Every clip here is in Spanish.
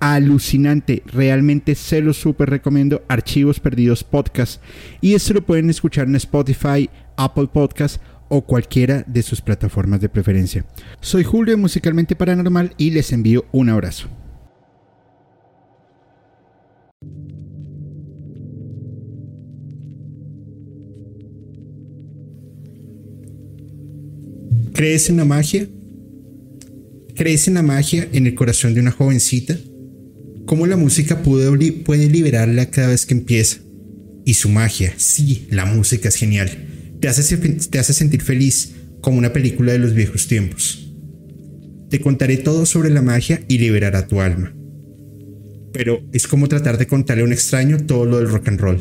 alucinante. Realmente se lo súper recomiendo. Archivos Perdidos Podcast. Y esto lo pueden escuchar en Spotify, Apple Podcast o cualquiera de sus plataformas de preferencia. Soy Julio Musicalmente Paranormal y les envío un abrazo. ¿Crees en la magia? ¿Crees en la magia en el corazón de una jovencita? Cómo la música puede, liberarla cada vez que empieza. Y su magia, sí, la música es genial. Te hace, te hace sentir feliz como una película de los viejos tiempos. Te contaré todo sobre la magia y liberará tu alma. Pero es como tratar de contarle a un extraño todo lo del rock and roll.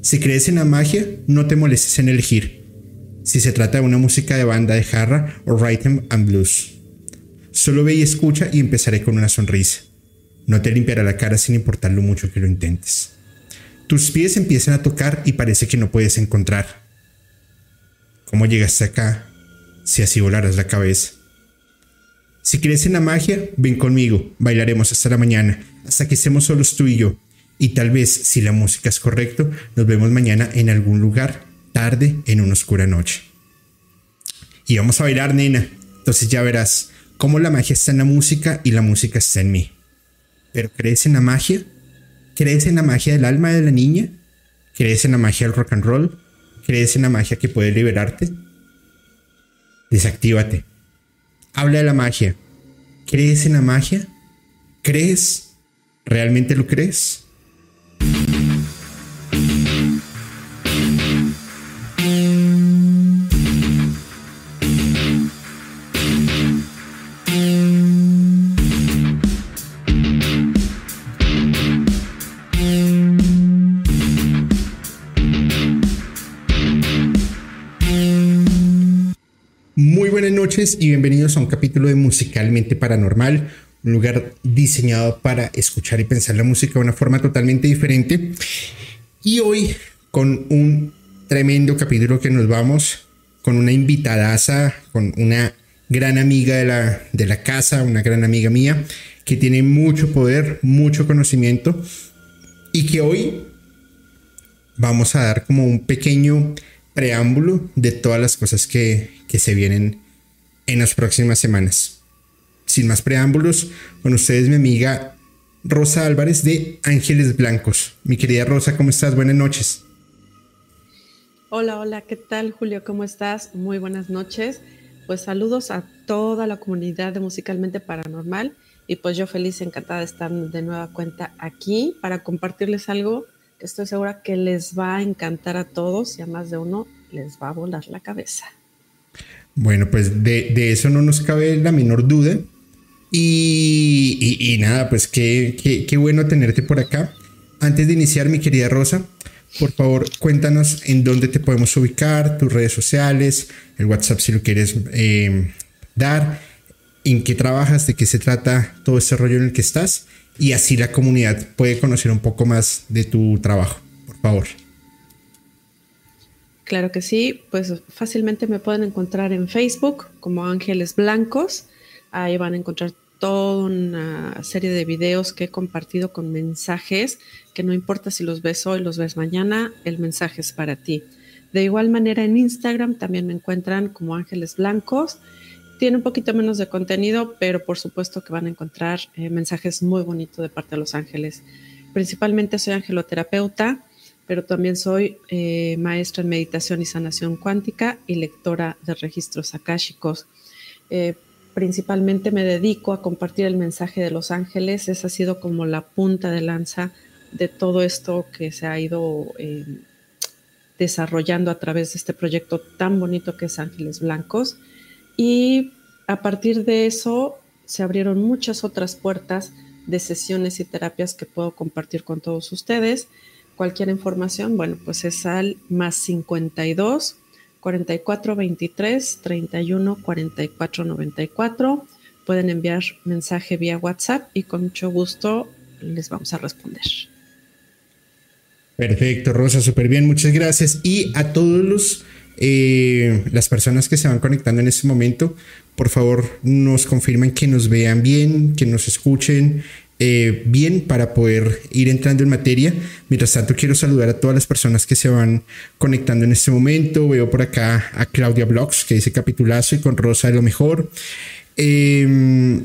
Si crees en la magia, no te molestes en elegir. Si se trata de una música de banda de jarra o rhythm and blues. Solo ve y escucha y empezaré con una sonrisa. No te limpiará la cara sin importar lo mucho que lo intentes. Tus pies empiezan a tocar y parece que no puedes encontrar. ¿Cómo llegaste acá si así volaras la cabeza? Si crees en la magia, ven conmigo, bailaremos hasta la mañana, hasta que estemos solos tú y yo. Y tal vez, si la música es correcto, nos vemos mañana en algún lugar, tarde, en una oscura noche. Y vamos a bailar, nena. Entonces ya verás cómo la magia está en la música y la música está en mí. Pero ¿crees en la magia? ¿Crees en la magia del alma de la niña? ¿Crees en la magia del rock and roll? ¿Crees en la magia que puede liberarte? Desactívate. Habla de la magia. ¿Crees en la magia? ¿Crees? ¿Realmente lo crees? Noches y bienvenidos a un capítulo de Musicalmente Paranormal, un lugar diseñado para escuchar y pensar la música de una forma totalmente diferente. Y hoy con un tremendo capítulo que nos vamos con una invitadaza, con una gran amiga de la, de la casa, una gran amiga mía, que tiene mucho poder, mucho conocimiento y que hoy vamos a dar como un pequeño preámbulo de todas las cosas que, que se vienen en las próximas semanas. Sin más preámbulos, con ustedes mi amiga Rosa Álvarez de Ángeles Blancos. Mi querida Rosa, ¿cómo estás? Buenas noches. Hola, hola, ¿qué tal Julio? ¿Cómo estás? Muy buenas noches. Pues saludos a toda la comunidad de Musicalmente Paranormal y pues yo feliz, encantada de estar de nueva cuenta aquí para compartirles algo que estoy segura que les va a encantar a todos y a más de uno les va a volar la cabeza. Bueno, pues de, eso no nos cabe la menor duda. Y, nada, pues qué, qué, bueno tenerte por acá. Antes de iniciar, mi querida Rosa, por favor, cuéntanos en dónde te podemos ubicar, tus redes sociales, el WhatsApp si lo quieres eh, dar, en qué trabajas, de qué se trata todo ese rollo en el que estás y así la comunidad puede conocer un poco más de tu trabajo. Por favor. Claro que sí, pues fácilmente me pueden encontrar en Facebook como Ángeles Blancos. Ahí van a encontrar toda una serie de videos que he compartido con mensajes que no importa si los ves hoy, los ves mañana, el mensaje es para ti. De igual manera en Instagram también me encuentran como Ángeles Blancos. Tiene un poquito menos de contenido, pero por supuesto que van a encontrar eh, mensajes muy bonitos de parte de los ángeles. principalmente soy angeloterapeuta, pero también soy eh, maestra en meditación y sanación cuántica y lectora de registros akáshicos. Eh, principalmente me dedico a compartir el mensaje de los ángeles. Esa ha sido como la punta de lanza de todo esto que se ha ido eh, desarrollando a través de este proyecto tan bonito que es Ángeles Blancos. Y a partir de eso se abrieron muchas otras puertas de sesiones y terapias que puedo compartir con todos ustedes. Cualquier información, bueno, pues es al más 52 44 23 31 44 94. Pueden enviar mensaje vía WhatsApp y con mucho gusto les vamos a responder. Perfecto, Rosa, súper bien, muchas gracias. Y a todos los eh, las personas que se van conectando en este momento, por favor nos confirmen que nos vean bien, que nos escuchen eh, bien para poder ir entrando en materia. Mientras tanto, quiero saludar a todas las personas que se van conectando en este momento. Veo por acá a Claudia Blogs, que dice capitulazo y con Rosa de lo mejor. Eh,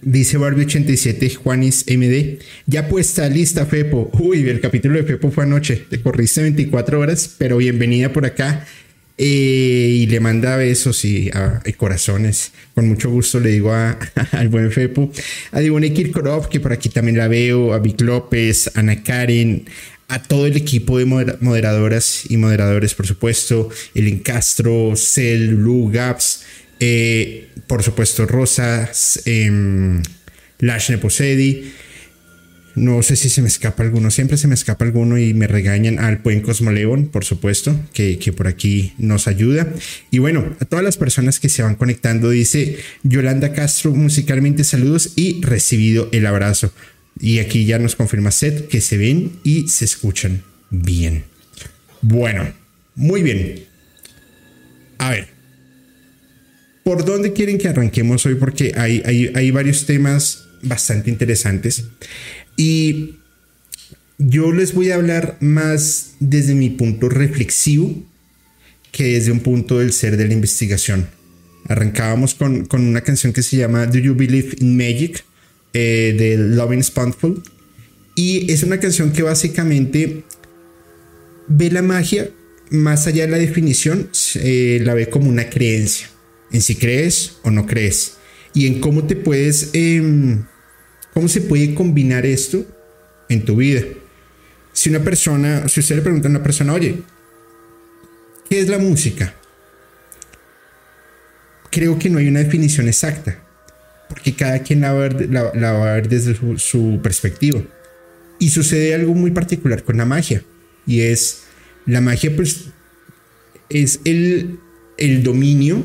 Dice Barbie87, Juanis MD. Ya puesta, lista, Fepo. Uy, el capítulo de Fepo fue anoche. Te corriste 24 horas, pero bienvenida por acá. Eh, y le manda besos y, corazones. Con mucho gusto le digo al buen Fepo. A Divone Kirkorov, que por aquí también la veo. A Vic López, Ana Karen. A todo el equipo de moderadoras y moderadores, por supuesto. El Castro, Cel, Lu, Gaps. Eh, por supuesto, Rosa, eh, Lash Neposedi. No sé si se me escapa alguno, siempre se me escapa alguno y me regañan al buen Cosmoleón, por supuesto, que, que, por aquí nos ayuda. Y bueno, a todas las personas que se van conectando, dice Yolanda Castro, musicalmente saludos y recibido el abrazo. Y aquí ya nos confirma Seth que se ven y se escuchan bien. Bueno, muy bien. A ver, ¿Por dónde quieren que arranquemos hoy? Porque hay, hay, varios temas bastante interesantes. Y yo les voy a hablar más desde mi punto reflexivo que desde un punto del ser de la investigación. Arrancábamos con, una canción que se llama Do You Believe in Magic eh, de Loving Spoonful. Y es una canción que básicamente ve la magia más allá de la definición, eh, la ve como una creencia en si crees o no crees y en cómo te puedes, em, cómo se puede combinar esto en tu vida. Si una persona, si usted le pregunta a una persona, oye, ¿qué es la música? Creo que no hay una definición exacta, porque cada quien la va a ver, desde su, perspectiva. Y sucede algo muy particular con la magia, y es, la magia pues es el dominio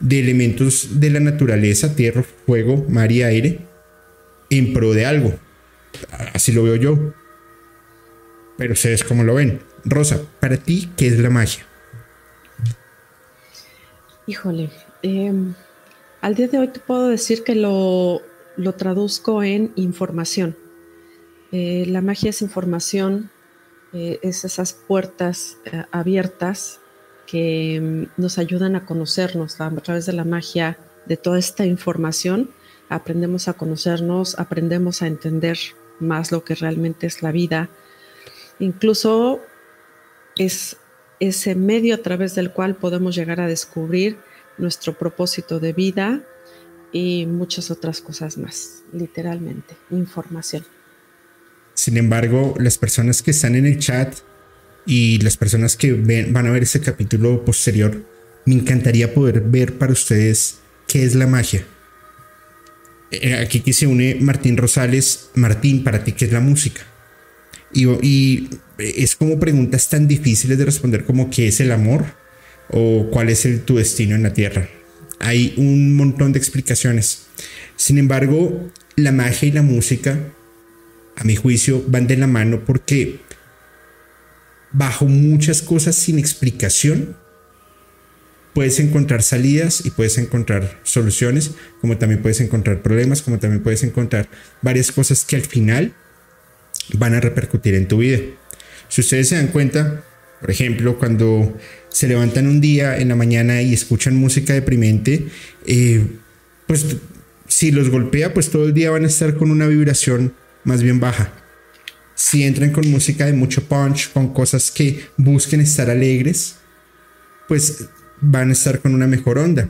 de elementos de la naturaleza, tierra, fuego, mar y aire, en pro de algo. Así lo veo yo. Pero ustedes cómo lo ven. Rosa, para ti, ¿qué es la magia? Híjole, em, al día de hoy te puedo decir que lo, traduzco en información. Eh, la magia es información, eh, es esas puertas eh, abiertas que mm, nos ayudan a conocernos a través de la magia de toda esta información. Aprendemos a conocernos, aprendemos a entender más lo que realmente es la vida. Incluso es ese medio a través del cual podemos llegar a descubrir nuestro propósito de vida y muchas otras cosas más, literalmente, información. Sin embargo, las personas que están en el chat y las personas que van a ver ese capítulo posterior, me encantaría poder ver para ustedes qué es la magia. Eh, aquí que se une Martín Rosales. Martín, para ti, ¿qué es la música? Y, es como preguntas tan difíciles de responder como qué es el amor o cuál es el, tu destino en la tierra. Hay un montón de explicaciones. Sin embargo, la magia y la música, a mi juicio, van de la mano porque bajo muchas cosas sin explicación, puedes encontrar salidas y puedes encontrar soluciones, como también puedes encontrar problemas, como también puedes encontrar varias cosas que al final van a repercutir en tu vida. Si ustedes se dan cuenta, por ejemplo, cuando se levantan un día en la mañana y escuchan música deprimente, eh, pues si los golpea, pues todo el día van a estar con una vibración más bien baja. Si entran con música de mucho punch, con cosas que busquen estar alegres, pues van a estar con una mejor onda.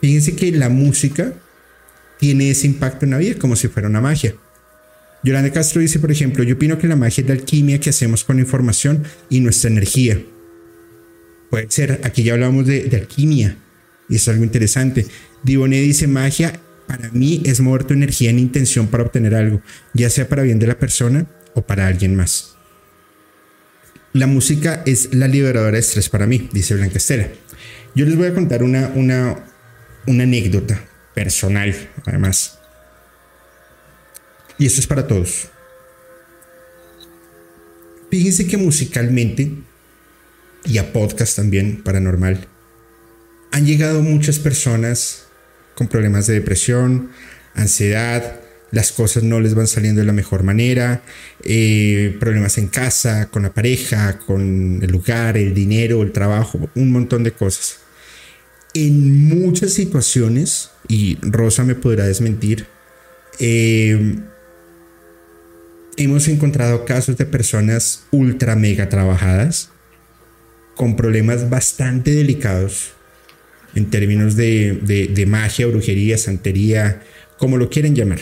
Fíjense que la música tiene ese impacto en la vida como si fuera una magia. Yolanda Castro dice, por ejemplo, yo opino que la magia es la alquimia que hacemos con la información y nuestra energía. Puede ser, aquí ya hablamos de, alquimia y es algo interesante. Diboné dice, magia para mí es mover tu energía en intención para obtener algo, ya sea para bien de la persona o para alguien más. La música es la liberadora de estrés para mí, dice Blanca. Yo les voy a contar una, una, una anécdota personal, además. Y esto es para todos. Fíjense que musicalmente, y a podcast también, paranormal, han llegado muchas personas con problemas de depresión, ansiedad, las cosas no les van saliendo de la mejor manera, eh, problemas en casa, con la pareja, con el lugar, el dinero, el trabajo, un montón de cosas. En muchas situaciones, y Rosa me podrá desmentir, eh, hemos encontrado casos de personas ultra mega trabajadas con problemas bastante delicados en términos de, de magia, brujería, santería, como lo quieren llamar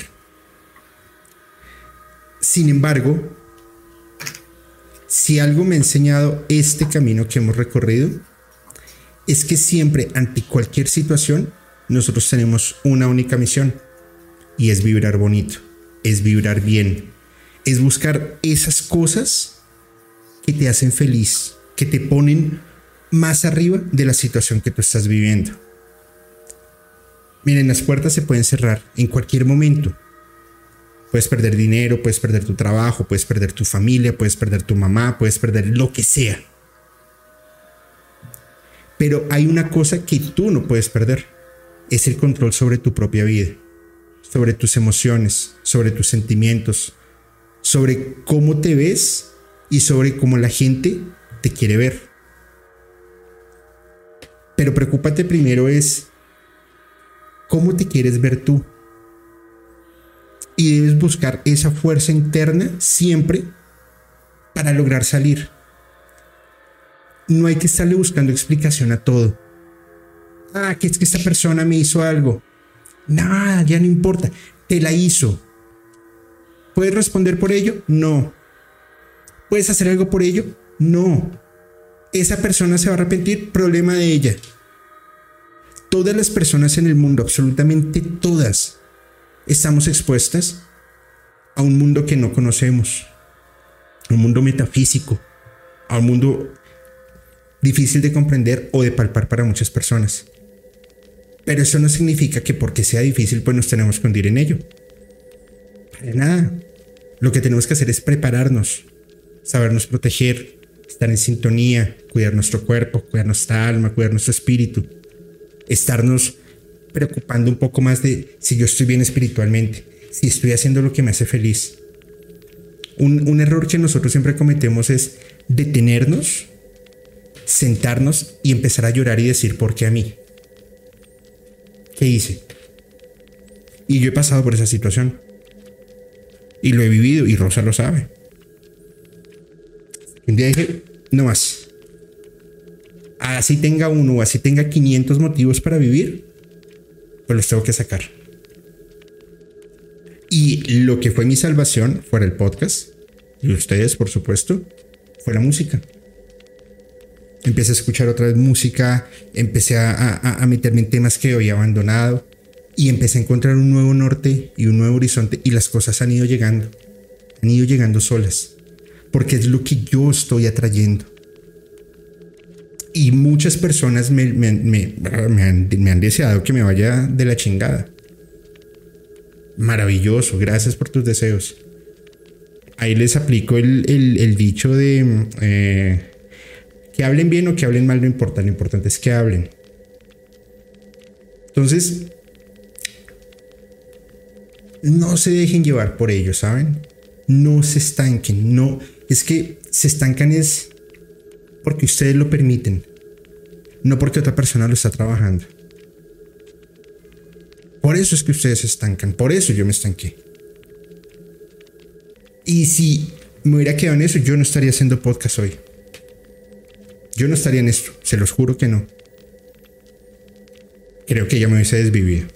sin embargo, si algo me ha enseñado este camino que hemos recorrido, es que siempre ante cualquier situación nosotros tenemos una única misión y es vibrar bonito, es vibrar bien, es buscar esas cosas que te hacen feliz, que te ponen más arriba de la situación que tú estás viviendo. Miren, las puertas se pueden cerrar en cualquier momento, Puedes perder dinero, puedes perder tu trabajo, puedes perder tu familia, puedes perder tu mamá, puedes perder lo que sea. Pero hay una cosa que tú no puedes perder. Es el control sobre tu propia vida, sobre tus emociones, sobre tus sentimientos, sobre cómo te ves y sobre cómo la gente te quiere ver. Pero preocúpate primero es cómo te quieres ver tú y debes buscar esa fuerza interna siempre para lograr salir. No hay que estarle buscando explicación a todo. Ah, que es que esta persona me hizo algo. Nada, ya no importa. Te la hizo. ¿Puedes responder por ello? No. ¿Puedes hacer algo por ello? No. Esa persona se va a arrepentir, problema de ella. Todas las personas en el mundo, absolutamente todas, estamos expuestas a un mundo que no conocemos, un mundo metafísico, a un mundo difícil de comprender o de palpar para muchas personas. Pero eso no significa que porque sea difícil pues nos tenemos que hundir en ello. Para nada. Lo que tenemos que hacer es prepararnos, sabernos proteger, estar en sintonía, cuidar nuestro cuerpo, cuidar nuestra alma, cuidar nuestro espíritu, estarnos preocupando un poco más de si yo estoy bien espiritualmente, si estoy haciendo lo que me hace feliz. Un, error que nosotros siempre cometemos es detenernos, sentarnos y empezar a llorar y decir, ¿por qué a mí? ¿Qué hice? Y yo he pasado por esa situación. Y lo he vivido y Rosa lo sabe. Un día dije, no más. Así tenga uno, así tenga 500 motivos para vivir, pues los tengo que sacar. Y lo que fue mi salvación fuera el podcast, y ustedes, por supuesto, fue la música. Empecé a escuchar otra vez música, empecé a, a, meterme en temas que había abandonado y empecé a encontrar un nuevo norte y un nuevo horizonte y las cosas han ido llegando, han ido llegando solas, porque es lo que yo estoy atrayendo y muchas personas me, han, deseado que me vaya de la chingada. Maravilloso, gracias por tus deseos. Ahí les aplico el, dicho de eh, que hablen bien o que hablen mal, no importa, lo importante es que hablen. Entonces, no se dejen llevar por ello, ¿saben? No se estanquen, no, es que se estancan es porque ustedes lo permiten, no porque otra persona lo está trabajando. Por eso es que ustedes se estancan, por eso yo me estanqué. Y si me hubiera quedado en eso, yo no estaría haciendo podcast hoy. Yo no estaría en esto, se los juro que no. Creo que ya me hubiese desvivido.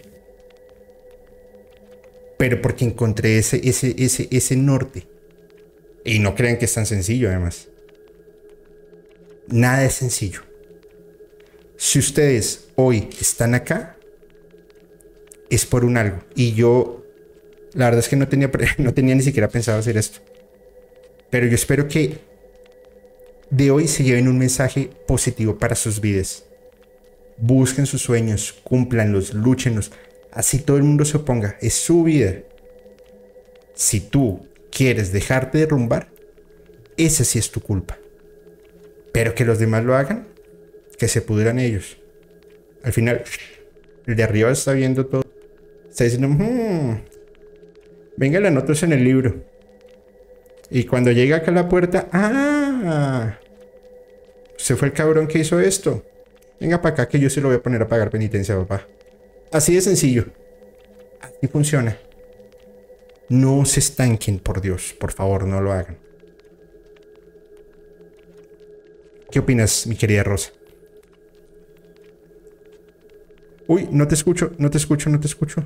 Pero porque encontré ese, ese, ese, ese norte. Y no crean que es tan sencillo, además. Nada es sencillo. Si ustedes hoy están acá, es por un algo. Y yo, la verdad es que no tenía, no tenía ni siquiera pensado hacer esto. Pero yo espero que de hoy se lleven un mensaje positivo para sus vidas. Busquen sus sueños, cúmplanlos, lúchenlos. Así todo el mundo se oponga. Es su vida. Si tú quieres dejarte derrumbar, esa sí es tu culpa. Pero que los demás lo hagan, que se pudran ellos. Al final, el de arriba está viendo todo. Está diciendo, hmm, venga, la notas en el libro. Y cuando llega acá a la puerta, ah, se fue el cabrón que hizo esto. Venga para acá que yo se lo voy a poner a pagar penitencia, papá. Así de sencillo. Así funciona. No se estanquen, por Dios. Por favor, no lo hagan. ¿Qué opinas, mi querida Rosa? Uy, no te escucho, no te escucho, no te escucho.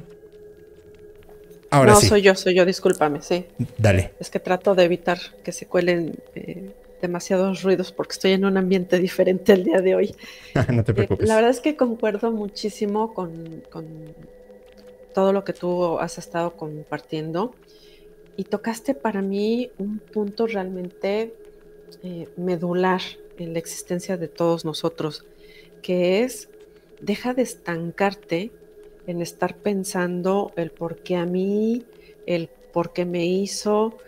Ahora no, soy yo, soy yo, discúlpame, sí. Dale. Es que trato de evitar que se cuelen eh, demasiados ruidos porque estoy en un ambiente diferente el día de hoy. no te eh, preocupes. la verdad es que concuerdo muchísimo con, todo lo que tú has estado compartiendo y tocaste para mí un punto realmente eh, medular en la existencia de todos nosotros, que es deja de estancarte en estar pensando el por qué a mí, el por qué me hizo.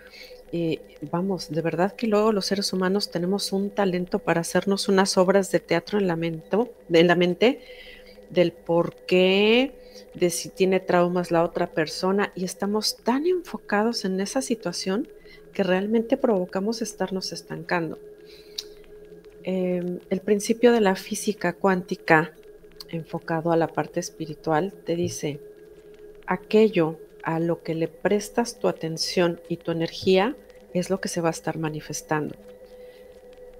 Vamos, de verdad que luego los seres humanos tenemos un talento para hacernos unas obras de teatro en la, en la mente del por qué, de si tiene traumas la otra persona y estamos tan enfocados en esa situación que realmente provocamos estarnos estancando. Em, el principio de la física cuántica enfocado a la parte espiritual, te dice, aquello a lo que le prestas tu atención y tu energía es lo que se va a estar manifestando.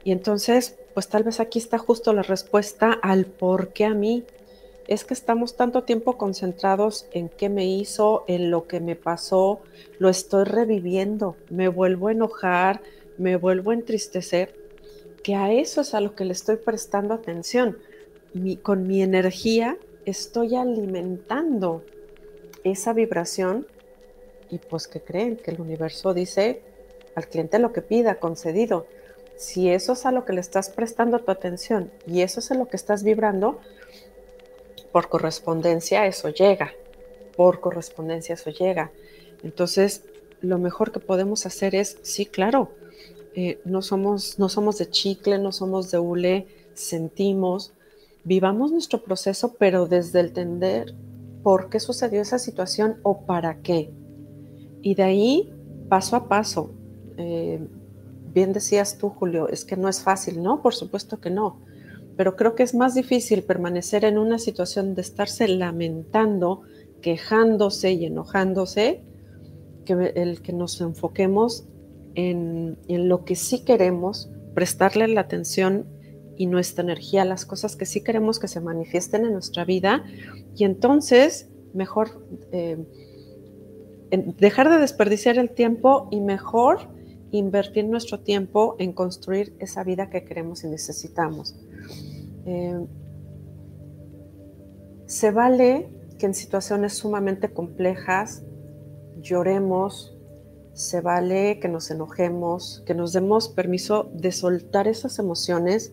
Y entonces, pues tal vez aquí está justo la respuesta al por qué a mí. Es que estamos tanto tiempo concentrados en qué me hizo, en lo que me pasó, lo estoy reviviendo, me vuelvo a enojar, me vuelvo a entristecer, a eso es a lo que le estoy prestando atención con mi energía estoy alimentando esa vibración y pues que creen que el universo dice al cliente lo que pida, concedido. Si eso es a lo que le estás prestando tu atención y eso es a lo que estás vibrando, por correspondencia eso llega, por correspondencia eso llega. Entonces, lo mejor que podemos hacer es, sí, claro, eh, no, somos, no somos de chicle, no somos de hule, sentimos, vivamos nuestro proceso, pero desde el entender por qué sucedió esa situación o para qué. Y de ahí, paso a paso, eh, bien decías tú, Julio, es que no es fácil, ¿no? Por supuesto que no, pero creo que es más difícil permanecer en una situación de estarse lamentando, quejándose y enojándose, que el que nos enfoquemos en, lo que sí queremos, prestarle la atención y nuestra energía, las cosas que sí queremos que se manifiesten en nuestra vida y entonces mejor eh, dejar de desperdiciar el tiempo y mejor invertir nuestro tiempo en construir esa vida que queremos y necesitamos. Eh, se vale que en situaciones sumamente complejas lloremos, se vale que nos enojemos, que nos demos permiso de soltar esas emociones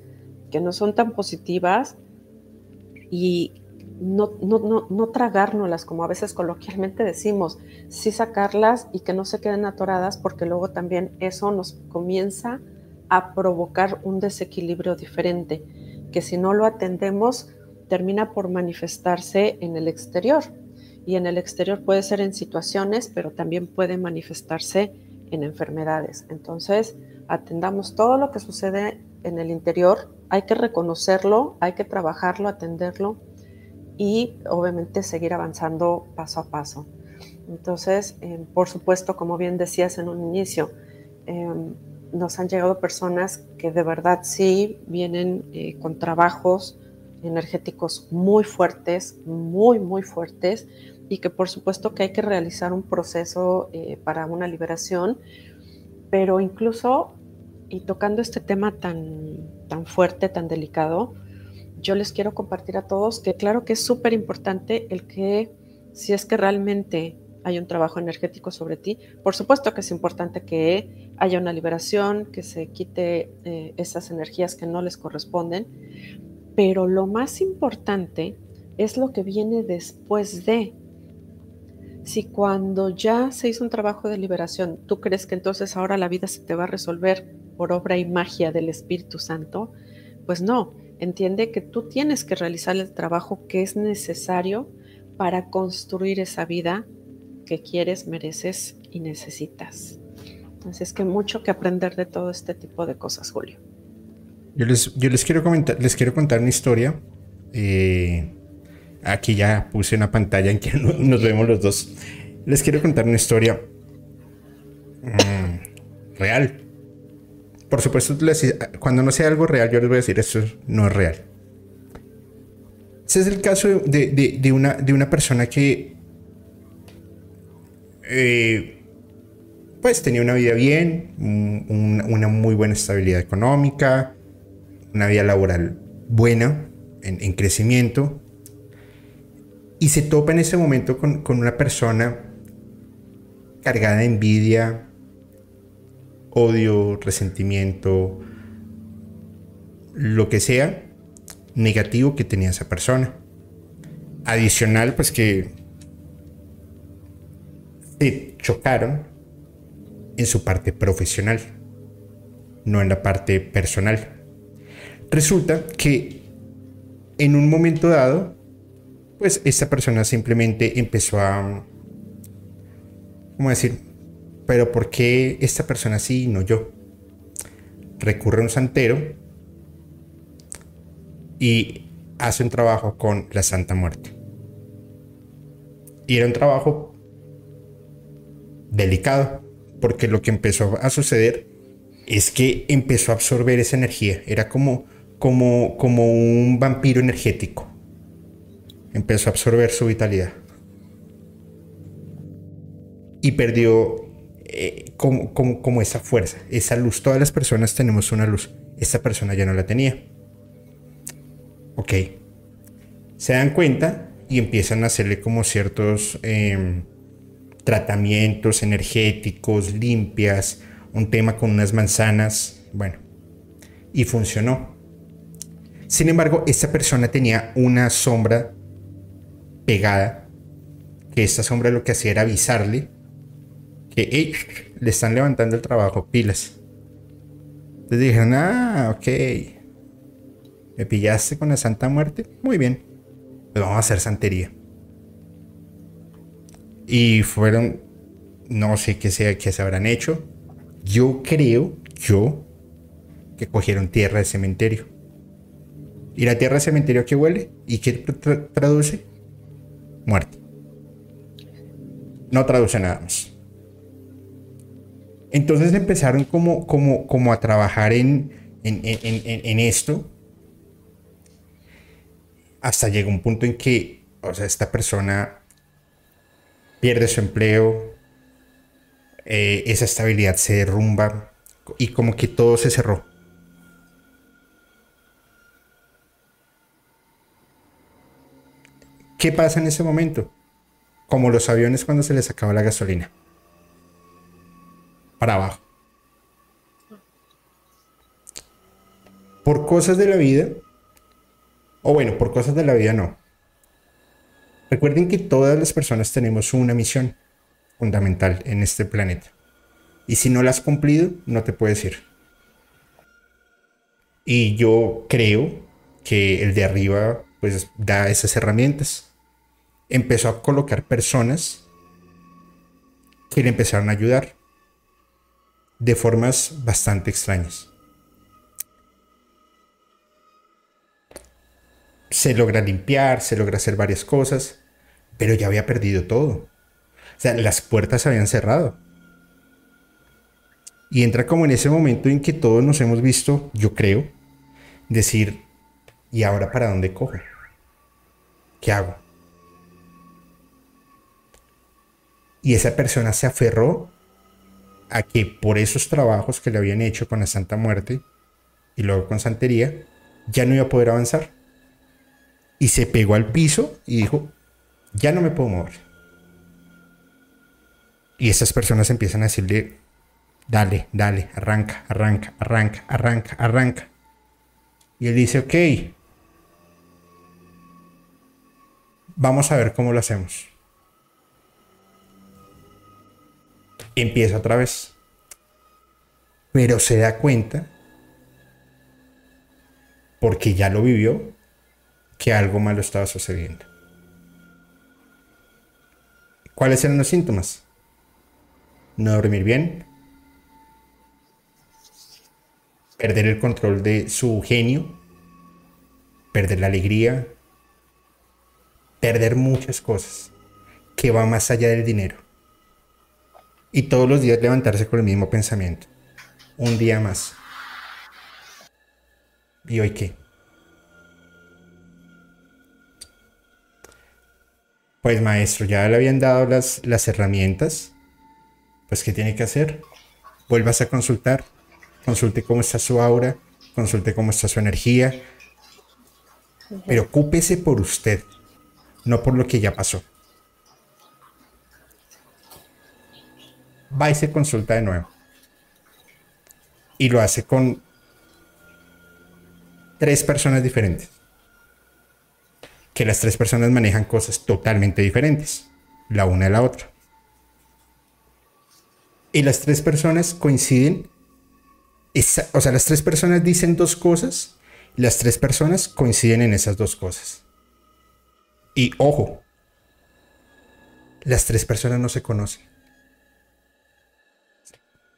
que no son tan positivas y no, no, no, tragárnoslas, como a veces coloquialmente decimos, sí sacarlas y que no se queden atoradas, porque luego también eso nos comienza a provocar un desequilibrio diferente, que si no lo atendemos, termina por manifestarse en el exterior. Y en el exterior puede ser en situaciones, pero también puede manifestarse en enfermedades. Entonces, atendamos todo lo que sucede en el interior, hay que reconocerlo, hay que trabajarlo, atenderlo y obviamente seguir avanzando paso a paso. Entonces, eh, por supuesto, como bien decías en un inicio, em, nos han llegado personas que de verdad sí vienen eh, con trabajos energéticos muy fuertes, muy, muy fuertes, y que por supuesto que hay que realizar un proceso eh, para una liberación, pero incluso, y tocando este tema tan, tan fuerte, tan delicado, yo les quiero compartir a todos que claro que es súper importante el que si es que realmente hay un trabajo energético sobre ti. Por supuesto que es importante que haya una liberación, que se quite eh, esas energías que no les corresponden, pero lo más importante es lo que viene después de. Si cuando ya se hizo un trabajo de liberación, tú crees que entonces ahora la vida se te va a resolver por obra y magia del Espíritu Santo, pues no, entiende que tú tienes que realizar el trabajo que es necesario para construir esa vida que quieres, mereces y necesitas. Entonces, que mucho que aprender de todo este tipo de cosas, Julio. Yo les, yo les quiero comentar, les quiero contar una historia. Eh, aquí ya puse una pantalla en que nos vemos los dos. Les quiero contar una historia mm, real. Por supuesto, cuando no sea algo real, yo les voy a decir esto no es real. Ese es el caso de, una, de una persona que eh, pues tenía una vida bien, una muy buena estabilidad económica, una vida laboral buena, en, crecimiento, y se topa en ese momento con, con una persona cargada de envidia, odio, resentimiento, lo que sea negativo que tenía esa persona. Adicional, pues que se chocaron en su parte profesional, no en la parte personal. Resulta que en un momento dado, pues esta persona simplemente empezó a, ¿cómo decir? Pero ¿por qué esta persona sí y no yo? Recurre a un santero y hace un trabajo con la Santa Muerte. Y era un trabajo delicado, porque lo que empezó a suceder es que empezó a absorber esa energía, era como, como, como un vampiro energético, empezó a absorber su vitalidad. Y perdió eh, como, como, como esa fuerza, esa luz, todas las personas tenemos una luz, esta persona ya no la tenía. Ok, se dan cuenta y empiezan a hacerle como ciertos... Em, tratamientos energéticos, limpias, un tema con unas manzanas, bueno, y funcionó. Sin embargo, esta persona tenía una sombra pegada, que esta sombra lo que hacía era avisarle que le están levantando el trabajo, pilas. Entonces dijeron, ah, ok, me pillaste con la Santa Muerte, muy bien, pues vamos a hacer santería. Y fueron, no sé qué, sea, qué se habrán hecho. Yo creo, yo, que cogieron tierra de cementerio. ¿Y la tierra de cementerio qué huele? ¿Y qué traduce? Muerte. No traduce nada más. Entonces empezaron como, como, como a trabajar en, en, en, esto. Hasta llegó un punto en que, o sea, esta persona pierde su empleo, eh, esa estabilidad se derrumba y como que todo se cerró. ¿Qué pasa en ese momento? Como los aviones cuando se les acaba la gasolina. Para abajo. Por cosas de la vida, o bueno, por cosas de la vida no, Recuerden que todas las personas tenemos una misión fundamental en este planeta. Y si no la has cumplido, no te puedes ir. Y yo creo que el de arriba pues da esas herramientas. Empezó a colocar personas que le empezaron a ayudar de formas bastante extrañas. se logra limpiar, se logra hacer varias cosas, pero ya había perdido todo. O sea, las puertas se habían cerrado. Y entra como en ese momento en que todos nos hemos visto, yo creo, decir, ¿y ahora para dónde cojo? ¿Qué hago? Y esa persona se aferró a que por esos trabajos que le habían hecho con la Santa Muerte y luego con Santería, ya no iba a poder avanzar. Y se pegó al piso y dijo, ya no me puedo mover. Y esas personas empiezan a decirle, dale, dale, arranca, arranca, arranca, arranca, arranca. Y él dice, ok, vamos a ver cómo lo hacemos. Empieza otra vez. Pero se da cuenta, porque ya lo vivió, que algo malo estaba sucediendo. ¿Cuáles eran los síntomas? No dormir bien, perder el control de su genio, perder la alegría, perder muchas cosas que va más allá del dinero. Y todos los días levantarse con el mismo pensamiento. Un día más. ¿Y hoy qué? Pues maestro, ya le habían dado las, las herramientas. Pues ¿qué tiene que hacer? Vuelvas a consultar. Consulte cómo está su aura. Consulte cómo está su energía. Pero ocúpese por usted, no por lo que ya pasó. Va y se consulta de nuevo. Y lo hace con tres personas diferentes que las tres personas manejan cosas totalmente diferentes, la una de la otra. Y las tres personas coinciden, o sea, las tres personas dicen dos cosas, las tres personas coinciden en esas dos cosas. Y ojo, las tres personas no se conocen.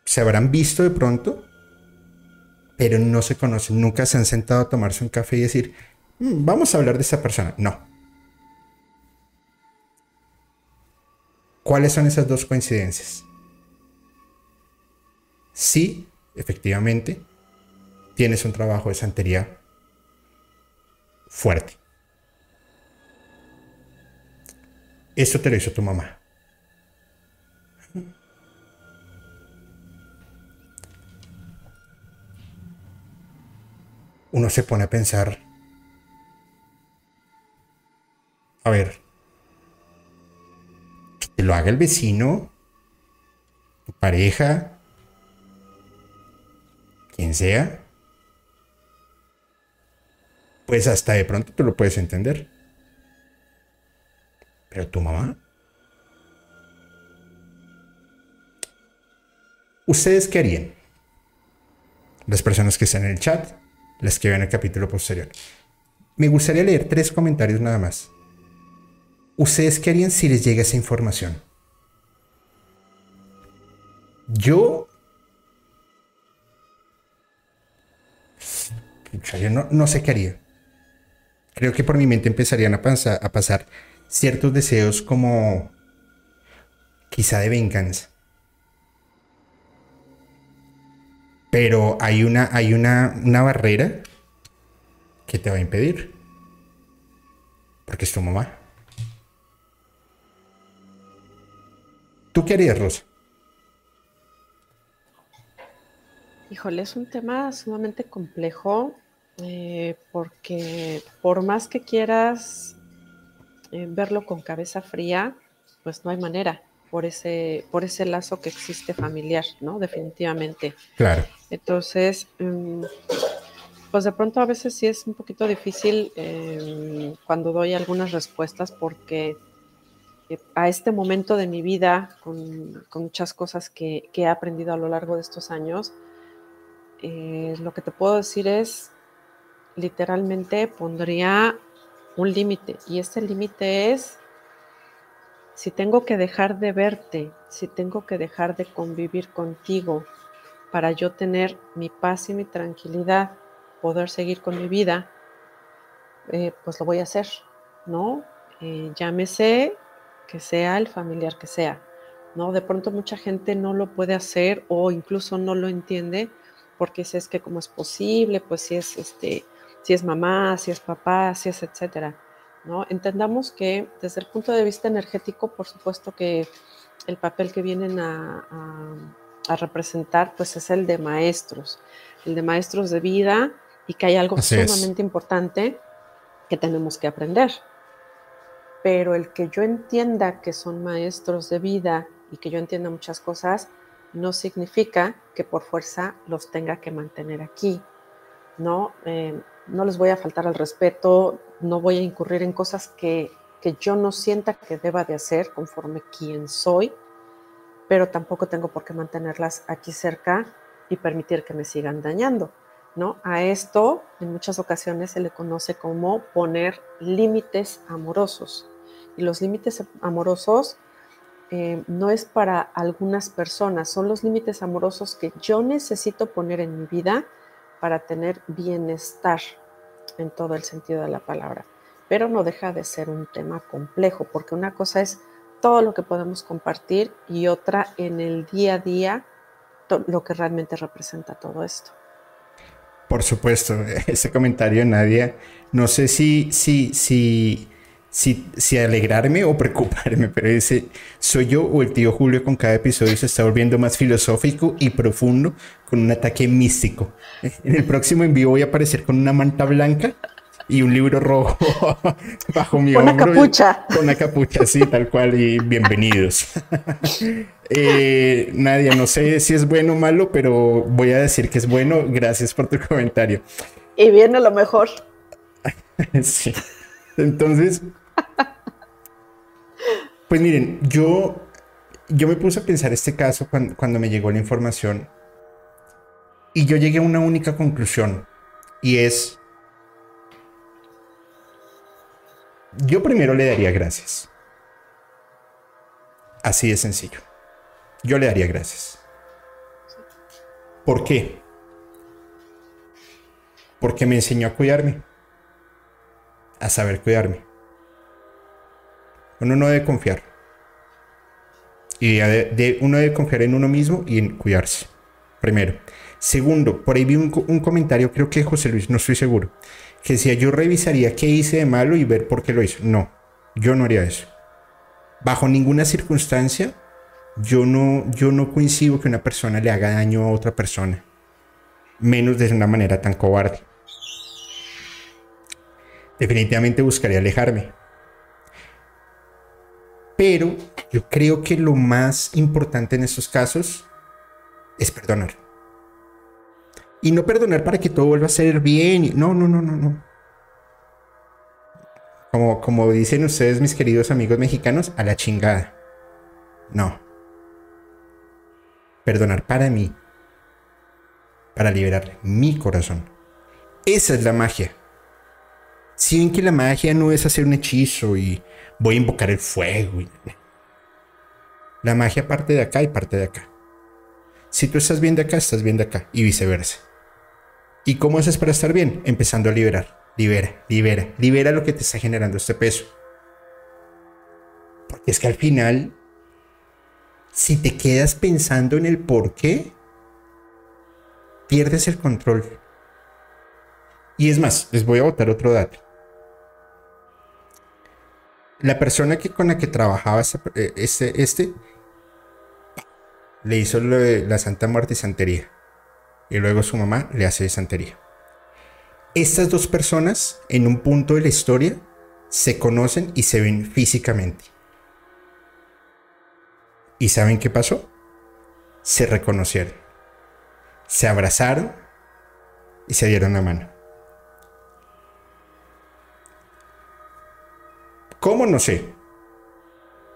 Se habrán visto de pronto, pero no se conocen. Nunca se han sentado a tomarse un café y decir, Mm, vamos a hablar de esa persona. No. ¿Cuáles son esas dos coincidencias? Sí, efectivamente, tienes un trabajo de santería fuerte. Eso te lo hizo tu mamá. Uno se pone a pensar A ver. Que lo haga el vecino, tu pareja, quien sea. Pues hasta de pronto tú lo puedes entender. Pero tu mamá. ¿Ustedes qué harían? Las personas que están en el chat, las que vean el capítulo posterior. Me gustaría leer tres comentarios nada más. ¿Ustedes qué harían si les llega esa información? Yo... Yo no, sé qué haría. Creo que por mi mente empezarían a, a pasar ciertos deseos como quizá de venganza. Pero hay una, hay una, una barrera que te va a impedir. Porque es tu mamá. ¿Tú qué harías, Rosa? Híjole, es un tema sumamente complejo eh, porque por más que quieras eh, verlo con cabeza fría, pues no hay manera por ese, por ese lazo que existe familiar, ¿no? Definitivamente. Claro. Entonces, mm, pues de pronto a veces sí es un poquito difícil em, cuando doy algunas respuestas porque a este momento de mi vida, con, muchas cosas que, he aprendido a lo largo de estos años, eh, lo que te puedo decir es, literalmente pondría un límite. Y este límite es, si tengo que dejar de verte, si tengo que dejar de convivir contigo para yo tener mi paz y mi tranquilidad, poder seguir con mi vida, eh, pues lo voy a hacer, ¿no? Eh, llámese que sea el familiar que sea. ¿no? De pronto mucha gente no lo puede hacer o incluso no lo entiende porque si es que cómo es posible, pues si es este, si es mamá, si es papá, si es etcétera. ¿No? Entendamos que desde el punto de vista energético, por supuesto que el papel que vienen a, representar, pues es el de maestros, el de maestros de vida y que hay algo sumamente importante que tenemos que aprender. Pero el que yo entienda que son maestros de vida y que yo entienda muchas cosas, no significa que por fuerza los tenga que mantener aquí, ¿no? Eh, no les voy a faltar al respeto, no voy a incurrir en cosas que, que yo no sienta que deba de hacer conforme quien soy, pero tampoco tengo por qué mantenerlas aquí cerca y permitir que me sigan dañando. ¿no? A esto en muchas ocasiones se le conoce como poner límites amorosos. Y los límites amorosos eh, no es para algunas personas, son los límites amorosos que yo necesito poner en mi vida para tener bienestar en todo el sentido de la palabra. Pero no deja de ser un tema complejo, porque una cosa es todo lo que podemos compartir y otra en el día a día lo que realmente representa todo esto. Por supuesto, ese comentario, Nadia, no sé si, si, si si, alegrarme o preocuparme, pero ese soy yo o el tío Julio con cada episodio se está volviendo más filosófico y profundo con un ataque místico. En el próximo envío voy a aparecer con una manta blanca y un libro rojo bajo mi con Una capucha. con una capucha, sí, tal cual, y bienvenidos. eh, Nadia, no sé si es bueno o malo, pero voy a decir que es bueno. Gracias por tu comentario. Y viene lo mejor. sí. Entonces, pues miren, yo, yo me puse a pensar este caso cuando, me llegó la información y yo llegué a una única conclusión y es, yo primero le daría gracias. Así de sencillo. Yo le daría gracias. ¿Por qué? Porque me enseñó a cuidarme. A saber cuidarme. Uno no debe confiar. Y de, uno debe confiar en uno mismo y en cuidarse. Primero. Segundo, por ahí vi un, comentario, creo que José Luis, no estoy seguro, que decía yo revisaría qué hice de malo y ver por qué lo hizo. No, yo no haría eso. Bajo ninguna circunstancia, yo no, yo no coincido que una persona le haga daño a otra persona. Menos de una manera tan cobarde. Definitivamente buscaría alejarme. Pero yo creo que lo más importante en estos casos es perdonar. Y no perdonar para que todo vuelva a ser bien. No, no, no, no, no. Como, como dicen ustedes, mis queridos amigos mexicanos, a la chingada. No. Perdonar para mí. Para liberar mi corazón. Esa es la magia. Si ven que la magia no es hacer un hechizo y voy a invocar el fuego. La magia parte de acá y parte de acá. Si tú estás bien de acá, estás bien de acá y viceversa. ¿Y cómo haces para estar bien? Empezando a liberar. Libera, libera, libera lo que te está generando este peso. Porque es que al final, si te quedas pensando en el por qué, pierdes el control. Y es más, les voy a botar otro dato la persona que, con la que trabajaba eh, este, este, le hizo la Santa Muerte y Santería. Y luego su mamá le hace santería. Estas dos personas, en un punto de la historia, se conocen y se ven físicamente. ¿Y saben qué pasó? Se reconocieron. Se abrazaron y se dieron la mano. ¿Cómo? No sé.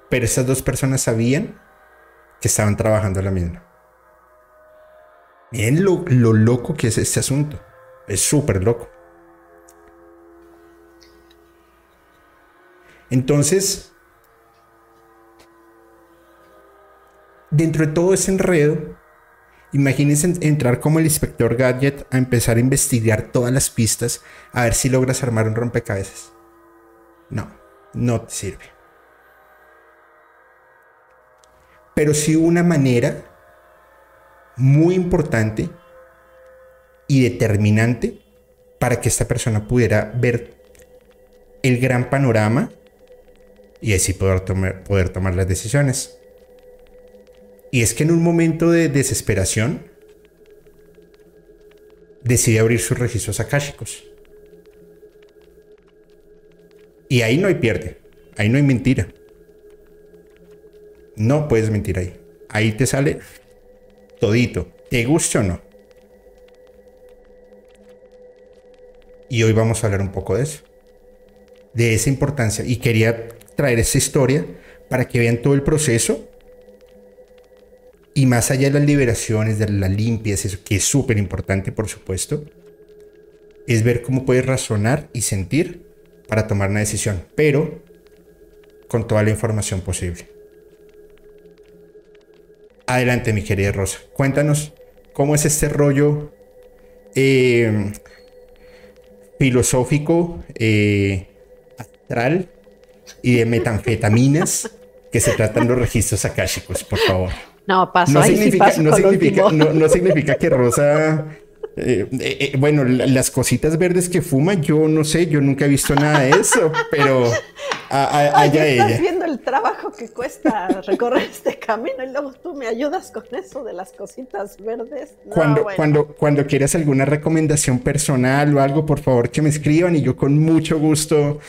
Pero esas dos personas sabían que estaban trabajando la misma. Miren lo, loco que es este asunto. Es súper loco. Entonces, dentro de todo ese enredo, imagínense entrar como el inspector Gadget a empezar a investigar todas las pistas a ver si logras armar un rompecabezas. No no te sirve. pero sí una manera muy importante y determinante para que esta persona pudiera ver el gran panorama y así poder tomar, las decisiones. Y es que en un momento de desesperación decide abrir sus registros akáshicos. Y ahí no hay pierde, ahí no hay mentira. No puedes mentir ahí. Ahí te sale todito, te guste o no. Y hoy vamos a hablar un poco de eso, de esa importancia. Y quería traer esa historia para que vean todo el proceso. Y más allá de las liberaciones, de las limpias, eso que es súper importante, por supuesto, es ver cómo puedes razonar y sentir para tomar una decisión, pero con toda la información posible. Adelante, mi querida Rosa. Cuéntanos cómo es este rollo eh, filosófico, eh, astral y de metanfetaminas que se tratan los registros akáshicos, por favor. No, paso. No, significa, no, significa, no, significa que Rosa eh, eh, eh, bueno, las cositas verdes que fuma, yo no sé, yo nunca he visto nada de eso, pero allá estás viendo el trabajo que cuesta recorrer este camino y luego tú me ayudas con eso de las cositas verdes. cuando, cuando, cuando quieras alguna recomendación personal o algo, por favor que me escriban y yo con mucho gusto,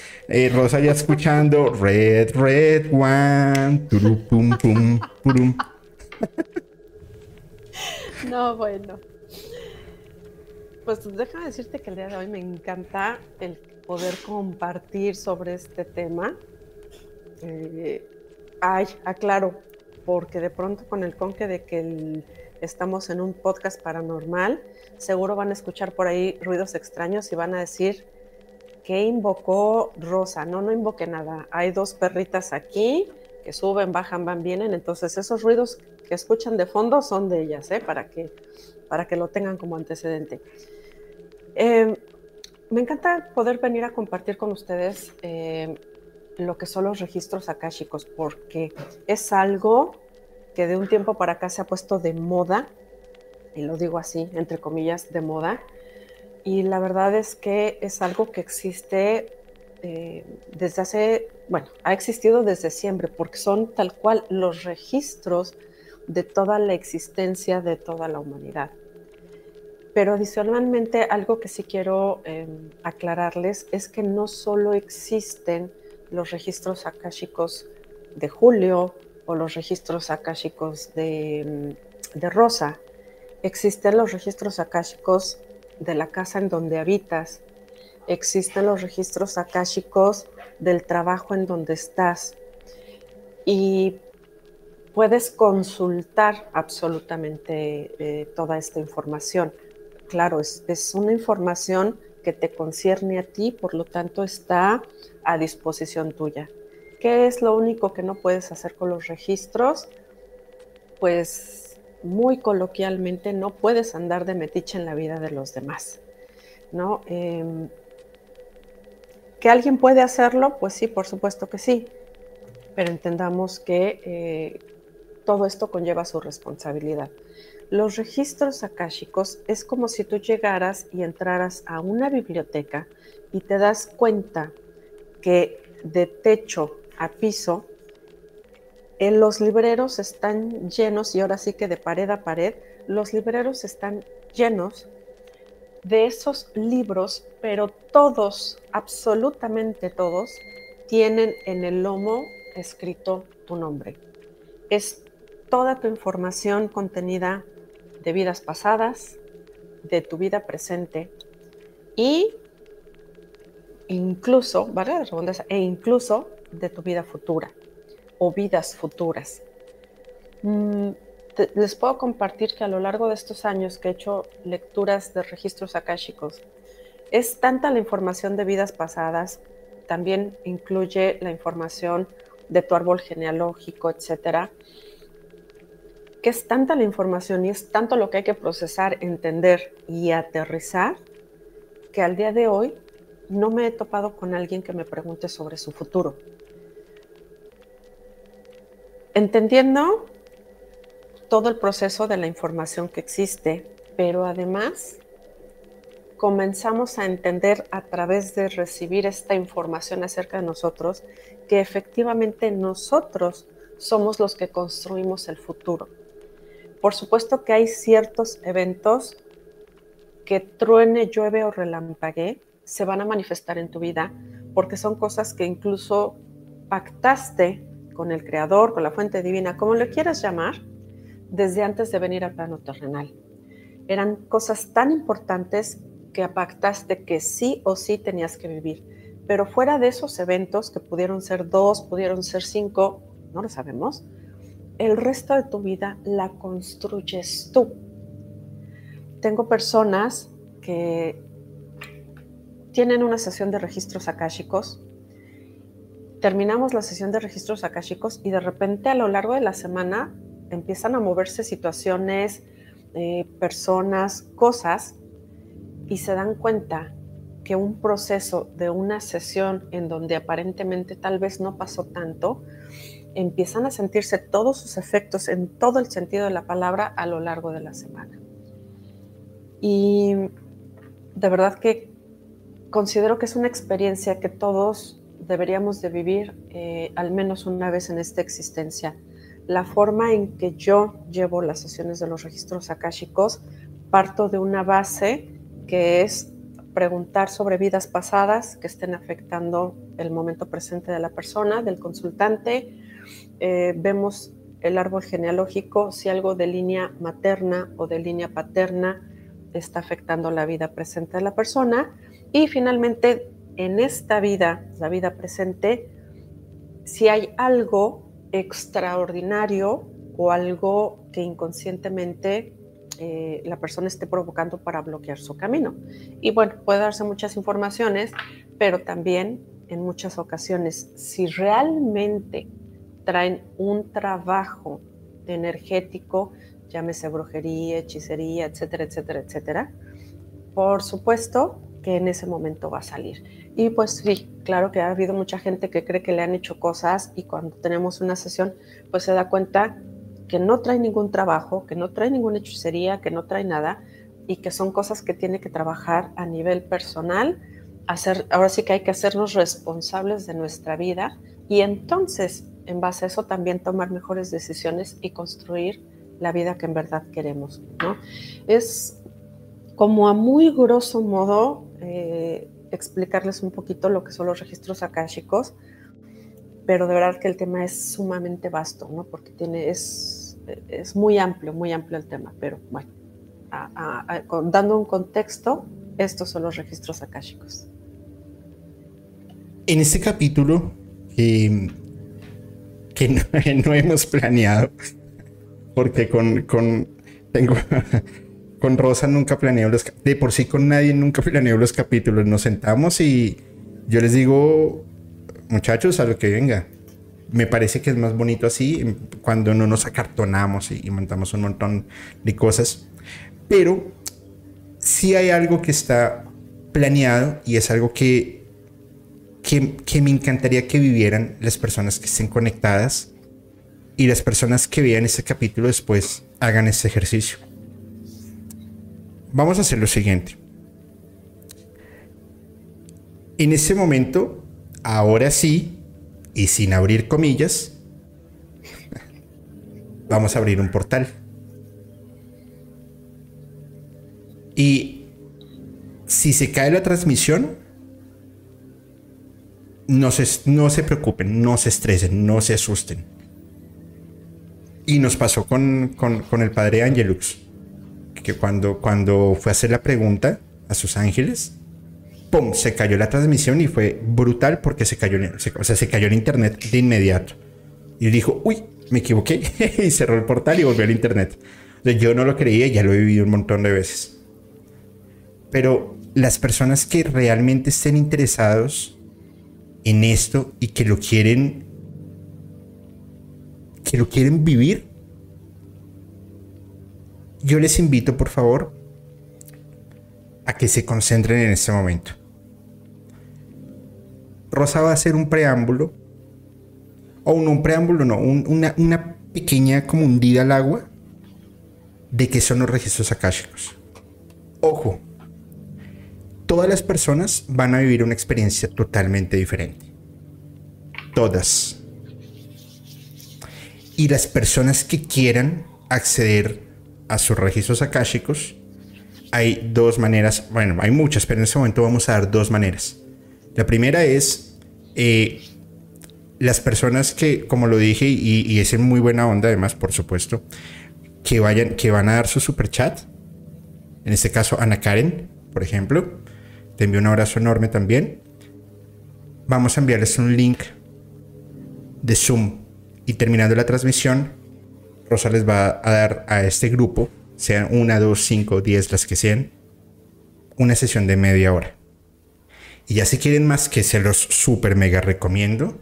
Rosa ya escuchando Red, Red One, pum, pum, pum. No, bueno. Pues déjame decirte que el día de hoy me encanta el poder compartir sobre este tema. Eh, ay, aclaro, porque de pronto con el conque de que estamos en un podcast paranormal, seguro van a escuchar por ahí ruidos extraños y van a decir, ¿qué invocó Rosa? No, no invoqué nada. Hay dos perritas aquí que suben, bajan, van, vienen. Entonces esos ruidos que escuchan de fondo son de ellas, ¿eh? Para que, para que lo tengan como antecedente. Eh, me encanta poder venir a compartir con ustedes eh, lo que son los registros akáshicos, porque es algo que de un tiempo para acá se ha puesto de moda, y lo digo así, entre comillas, de moda, y la verdad es que es algo que existe eh, desde hace, bueno, ha existido desde siempre, porque son tal cual los registros de toda la existencia de toda la humanidad. Pero adicionalmente, algo que sí quiero em, aclararles es que no solo existen los registros akáshicos de Julio o los registros akáshicos de, mm, de Rosa, existen los registros akáshicos de la casa en donde habitas, existen los registros akáshicos del trabajo en donde estás. Y puedes consultar absolutamente eh, toda esta información claro, es, una información que te concierne a ti, por lo tanto está a disposición tuya. ¿Qué es lo único que no puedes hacer con los registros? Pues muy coloquialmente no puedes andar de metiche en la vida de los demás, ¿no? Em, ¿Que alguien puede hacerlo? Pues sí, por supuesto que sí, pero entendamos que eh, todo esto conlleva su responsabilidad. Los registros akáshicos es como si tú llegaras y entraras a una biblioteca y te das cuenta que de techo a piso en los libreros están llenos, y ahora sí que de pared a pared, los libreros están llenos de esos libros, pero todos, absolutamente todos, tienen en el lomo escrito tu nombre. Es toda tu información contenida de vidas pasadas, de tu vida presente y incluso, ¿vale? La e incluso de tu vida futura o vidas futuras. Mm, les puedo compartir que a lo largo de estos años que he hecho lecturas de registros akáshicos, es tanta la información de vidas pasadas, también incluye la información de tu árbol genealógico, etcétera, que es tanta la información y es tanto lo que hay que procesar, entender y aterrizar, que al día de hoy no me he topado con alguien que me pregunte sobre su futuro. Entendiendo todo el proceso de la información que existe, pero además comenzamos a entender a través de recibir esta información acerca de nosotros que efectivamente nosotros somos los que construimos el futuro. Por supuesto que hay ciertos eventos que truene, llueve o relampague, se van a manifestar en tu vida porque son cosas que incluso pactaste con el Creador, con la fuente divina, como le quieras llamar, desde antes de venir al plano terrenal. Eran cosas tan importantes que pactaste que sí o sí tenías que vivir. Pero fuera de esos eventos, que pudieron ser dos, pudieron ser cinco, no lo sabemos, el resto de tu vida la construyes tú. Tengo personas que tienen una sesión de registros akáshicos, terminamos la sesión de registros akáshicos y de repente a lo largo de la semana empiezan a moverse situaciones, eh, personas, cosas y se dan cuenta que un proceso de una sesión en donde aparentemente tal vez no pasó tanto, empiezan a sentirse todos sus efectos en todo el sentido de la palabra a lo largo de la semana. Y de verdad que considero que es una experiencia que todos deberíamos de vivir eh, al menos una vez en esta existencia. La forma en que yo llevo las sesiones de los registros akáshicos parto de una base que es preguntar sobre vidas pasadas que estén afectando el momento presente de la persona, del consultante. Eh, vemos el árbol genealógico, si algo de línea materna o de línea paterna está afectando la vida presente de la persona. Y finalmente, en esta vida, la vida presente, si hay algo extraordinario o algo que inconscientemente eh, la persona esté provocando para bloquear su camino. Y bueno, puede darse muchas informaciones, pero también en muchas ocasiones, si realmente traen un trabajo energético, llámese brujería, hechicería, etcétera, etcétera, etcétera, por supuesto que en ese momento va a salir. Y pues sí, claro que ha habido mucha gente que cree que le han hecho cosas y cuando tenemos una sesión, pues se da cuenta que no trae ningún trabajo, que no trae ninguna hechicería, que no trae nada y que son cosas que tiene que trabajar a nivel personal. Hacer, ahora sí que hay que hacernos responsables de nuestra vida y entonces, en base a eso, también tomar mejores decisiones y construir la vida que en verdad queremos. ¿no? Es como a muy grosso modo eh, explicarles un poquito lo que son los registros akáshicos, pero de verdad que el tema es sumamente vasto, ¿no? porque tiene, es es muy amplio, muy amplio el tema, pero bueno, dando un contexto, estos son los registros akáshicos. En este capítulo, no, hemos planeado, porque con, con, tengo, con Rosa nunca planeo los, de por sí con nadie nunca planeo los capítulos, nos sentamos y yo les digo, muchachos, a lo que venga, me parece que es más bonito así cuando no nos acartonamos y, montamos un montón de cosas. Pero sí hay algo que está planeado y es algo que, que, me encantaría que vivieran las personas que estén conectadas y las personas que vean este capítulo después hagan este ejercicio. Vamos a hacer lo siguiente. En este momento, ahora sí, y sin abrir comillas, vamos a abrir un portal. Y si se cae la transmisión, no se, no se preocupen, no se estresen, no se asusten. Y nos pasó con, con el padre Angelux, que cuando, cuando fue a hacer la pregunta a sus ángeles, ¡pum! Se cayó la transmisión y fue brutal porque se cayó, o sea, se cayó el internet de inmediato. Y dijo, uy, me equivoqué y cerró el portal y volvió al internet. yo no lo creía, ya lo he vivido un montón de veces. Pero las personas que realmente estén interesados en esto y que lo quieren, que lo quieren vivir, yo les invito por favor a que se concentren en este momento. Rosa va a hacer un preámbulo, o un, preámbulo, no, una, pequeña como hundida al agua, de qué son los registros akáshicos. Ojo, todas las personas van a vivir una experiencia totalmente diferente. Todas. Y las personas que quieran acceder a sus registros akáshicos, hay dos maneras, bueno, hay muchas, pero en este momento vamos a dar dos maneras. La primera es eh, las personas que, como lo dije, y, es en muy buena onda además, por supuesto, que vayan, que van a dar su super chat. En este caso, Ana Karen, por ejemplo. Te envío un abrazo enorme también. Vamos a enviarles un link de Zoom. Y terminando la transmisión, Rosa les va a dar a este grupo, sean una, dos, cinco, diez, las que sean, una sesión de media hora. Y ya si quieren más que se los super mega recomiendo,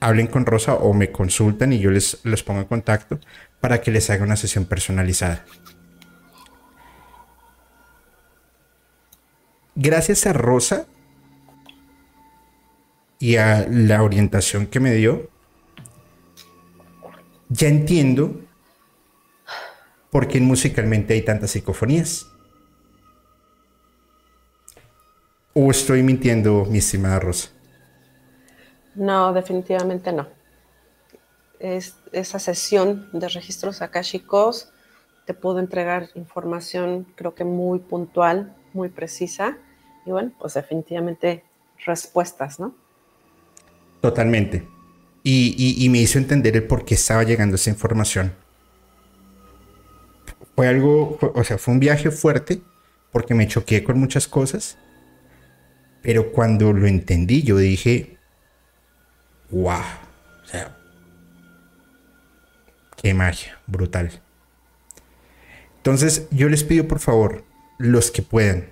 hablen con Rosa o me consultan y yo les pongo en contacto para que les haga una sesión personalizada. Gracias a Rosa y a la orientación que me dio, ya entiendo por qué musicalmente hay tantas psicofonías. ¿O estoy mintiendo, mi estimada Rosa? No, definitivamente no. Es, esa sesión de registros akáshicos te puedo entregar información creo que muy puntual, muy precisa y bueno, pues definitivamente respuestas, ¿no? Totalmente. Y, me hizo entender el por qué estaba llegando esa información. Fue algo, o sea, fue un viaje fuerte porque me choqué con muchas cosas, pero cuando lo entendí yo dije, wow, o sea, qué magia, brutal. Entonces yo les pido por favor, los que puedan,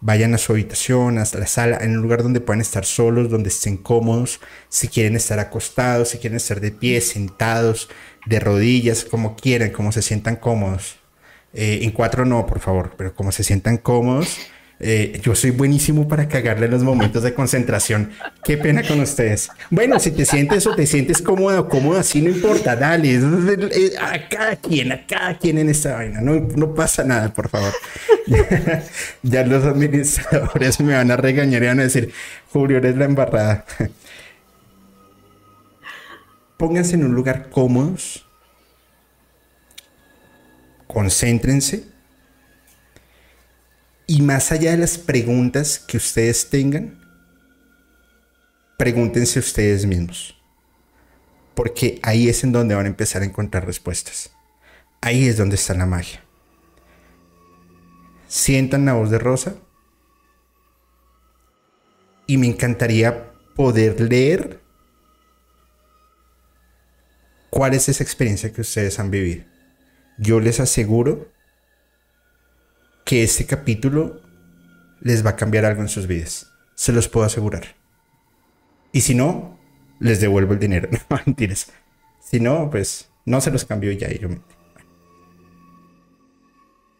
vayan a su habitación, hasta la sala, en un lugar donde puedan estar solos, donde estén cómodos, si quieren estar acostados, si quieren estar de pie, sentados, de rodillas, como quieran, como se sientan cómodos. Eh, en cuatro no, por favor, pero como se sientan cómodos. Eh, yo soy buenísimo para cagarle los momentos de concentración. Qué pena con ustedes. Bueno, si te sientes o te sientes cómodo cómodo, así no importa, dale. A cada quien, a cada quien en esta vaina. No, no pasa nada, por favor. ya los administradores me van a regañar y van a decir, Julio, eres la embarrada. Pónganse en un lugar cómodos. Concéntrense y más allá de las preguntas que ustedes tengan, pregúntense ustedes mismos. Porque ahí es en donde van a empezar a encontrar respuestas. Ahí es donde está la magia. Sientan la voz de Rosa. Y me encantaría poder leer cuál es esa experiencia que ustedes han vivido. Yo les aseguro que este capítulo les va a cambiar algo en sus vidas. Se los puedo asegurar. Y si no, les devuelvo el dinero. No, mentiras. Si no, pues no se los cambio ya.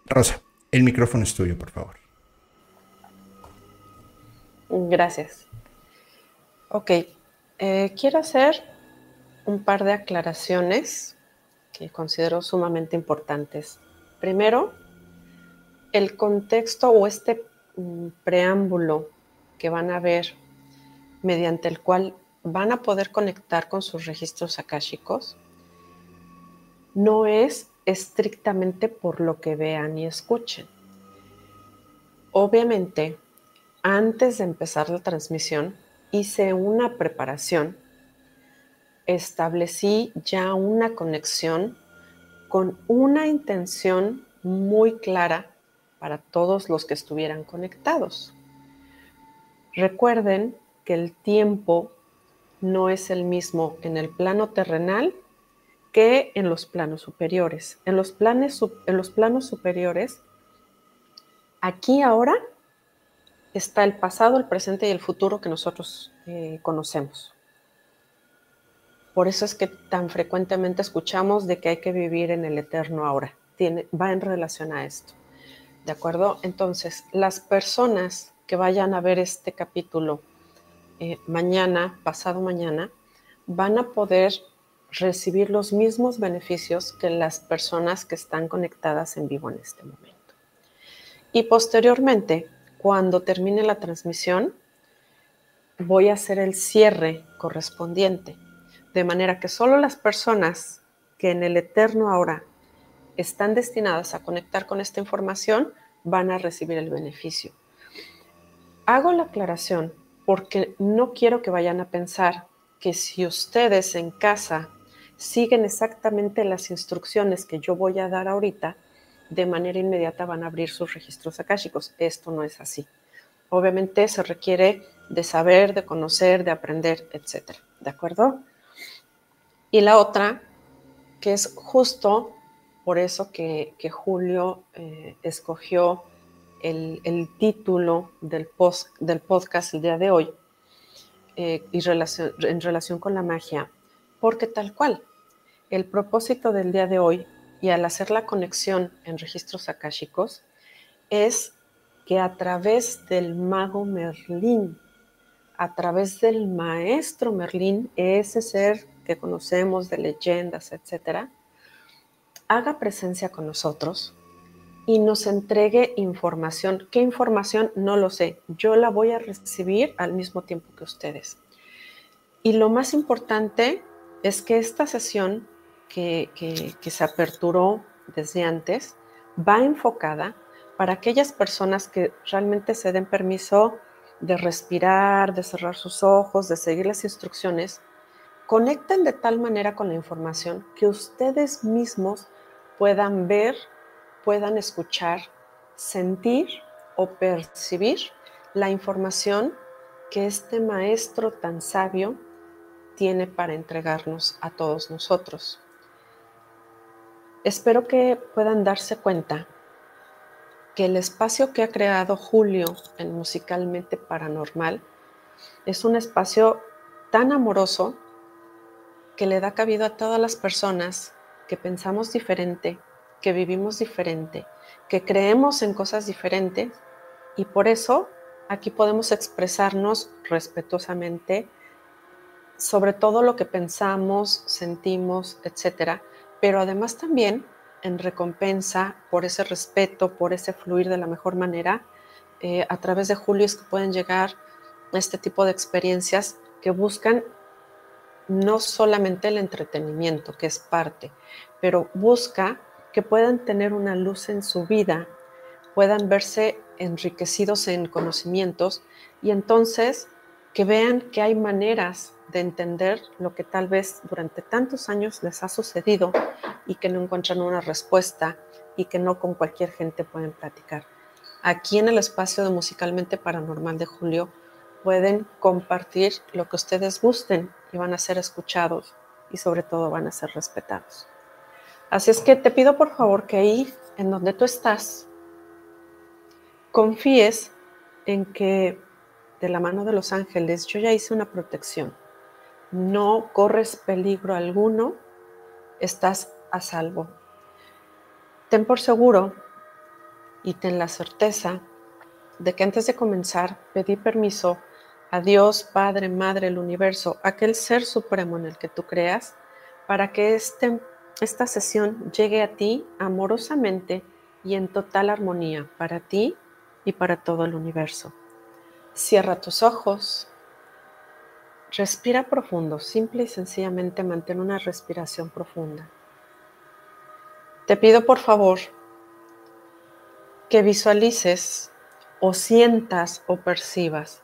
Rosa, el micrófono es tuyo, por favor. Gracias. Ok, eh, quiero hacer un par de aclaraciones que considero sumamente importantes. Primero, el contexto o este mm, preámbulo que van a ver mediante el cual van a poder conectar con sus registros akáshicos no es estrictamente por lo que vean y escuchen. Obviamente, antes de empezar la transmisión, hice una preparación, establecí ya una conexión con una intención muy clara para todos los que estuvieran conectados. Recuerden que el tiempo no es el mismo en el plano terrenal que en los planos superiores. En los, planes, en los planos superiores, aquí ahora está el pasado, el presente y el futuro que nosotros eh, conocemos. Por eso es que tan frecuentemente escuchamos de que hay que vivir en el eterno ahora. Va en relación a esto. ¿De acuerdo? Entonces, las personas que vayan a ver este capítulo eh, mañana, pasado mañana, van a poder recibir los mismos beneficios que las personas que están conectadas en vivo en este momento. Y posteriormente, cuando termine la transmisión, voy a hacer el cierre correspondiente, de manera que solo las personas que en el eterno ahora están destinadas a conectar con esta información van a recibir el beneficio. Hago la aclaración porque no quiero que vayan a pensar que si ustedes en casa siguen exactamente las instrucciones que yo voy a dar ahorita, de manera inmediata van a abrir sus registros akáshicos. Esto no es así. Obviamente se requiere de saber, de conocer, de aprender, etc. ¿De acuerdo? Y la otra, que es justo por eso que, Julio eh, escogió el, título del, del podcast el día de hoy eh, y en relación con la magia, porque tal cual, el propósito del día de hoy y al hacer la conexión en registros akáshicos es que a través del mago Merlín, a través del maestro Merlín, ese ser que conocemos de leyendas, etcétera, haga presencia con nosotros y nos entregue información. ¿Qué información? No lo sé. Yo la voy a recibir al mismo tiempo que ustedes. Y lo más importante es que esta sesión que, que se aperturó desde antes va enfocada para aquellas personas que realmente se den permiso de respirar, de cerrar sus ojos, de seguir las instrucciones, conecten de tal manera con la información que ustedes mismos puedan ver, puedan escuchar, sentir o percibir la información que este maestro tan sabio tiene para entregarnos a todos nosotros. Espero que puedan darse cuenta que el espacio que ha creado Julio en Musicalmente Paranormal es un espacio tan amoroso que le da cabida a todas las personas que pensamos diferente, que vivimos diferente, que creemos en cosas diferentes y por eso aquí podemos expresarnos respetuosamente sobre todo lo que pensamos, sentimos, etcétera, pero además también en recompensa por ese respeto, por ese fluir de la mejor manera, eh, a través de Julio es que pueden llegar este tipo de experiencias que buscan no solamente el entretenimiento, que es parte, pero busca que puedan tener una luz en su vida, puedan verse enriquecidos en conocimientos y entonces que vean que hay maneras de entender lo que tal vez durante tantos años les ha sucedido y que no encuentran una respuesta y que no con cualquier gente pueden platicar. Aquí en el espacio de Musicalmente Paranormal de Julio pueden compartir lo que ustedes gusten y van a ser escuchados y sobre todo van a ser respetados. Así es que te pido por favor que ahí, en donde tú estás, confíes en que de la mano de los ángeles yo ya hice una protección. No corres peligro alguno, estás a salvo. Ten por seguro y ten la certeza de que antes de comenzar pedí permiso a Dios, Padre, Madre, el universo, aquel ser supremo en el que tú creas, para que este, esta sesión llegue a ti amorosamente y en total armonía para ti y para todo el universo. Cierra tus ojos, respira profundo, simple y sencillamente mantén una respiración profunda. Te pido por favor que visualices o sientas o percibas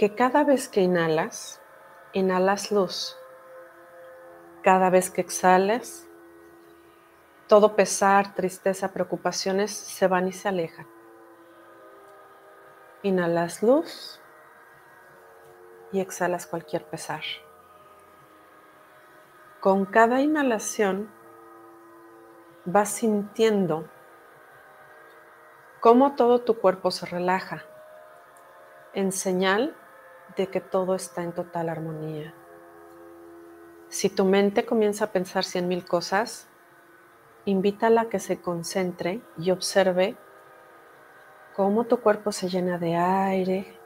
que cada vez que inhalas, inhalas luz. Cada vez que exhalas, todo pesar, tristeza, preocupaciones se van y se alejan. Inhalas luz y exhalas cualquier pesar. Con cada inhalación vas sintiendo cómo todo tu cuerpo se relaja en señal de que todo está en total armonía. Si tu mente comienza a pensar cien mil cosas, invítala a que se concentre y observe cómo tu cuerpo se llena de aire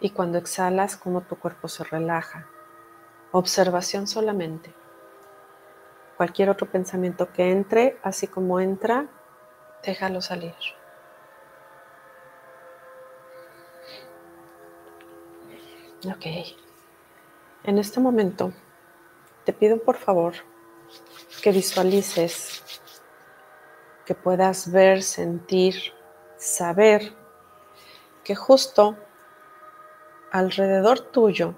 y cuando exhalas cómo tu cuerpo se relaja. Observación solamente. Cualquier otro pensamiento que entre, así como entra, déjalo salir. Ok. En este momento, te pido por favor que visualices, que puedas ver, sentir, saber que justo alrededor tuyo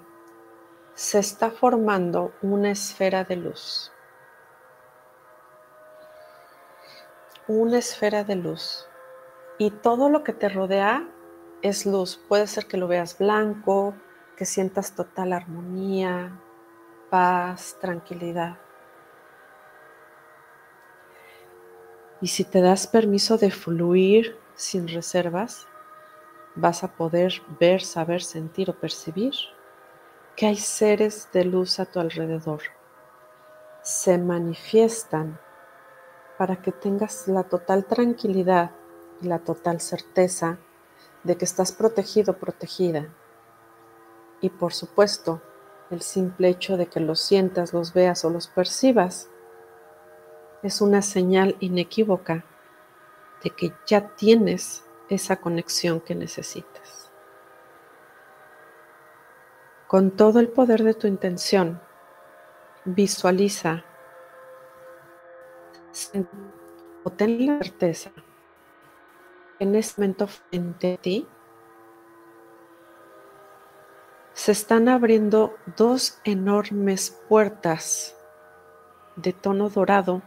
se está formando una esfera de luz. Una esfera de luz. Y todo lo que te rodea es luz. Puede ser que lo veas blanco, que sientas total armonía, paz, tranquilidad. Y si te das permiso de fluir sin reservas, vas a poder ver, saber, sentir o percibir que hay seres de luz a tu alrededor. Se manifiestan para que tengas la total tranquilidad y la total certeza de que estás protegido, protegida. Y por supuesto, el simple hecho de que los sientas, los veas o los percibas es una señal inequívoca de que ya tienes esa conexión que necesitas. Con todo el poder de tu intención, visualiza o ten la certeza en este momento frente a ti se están abriendo dos enormes puertas de tono dorado.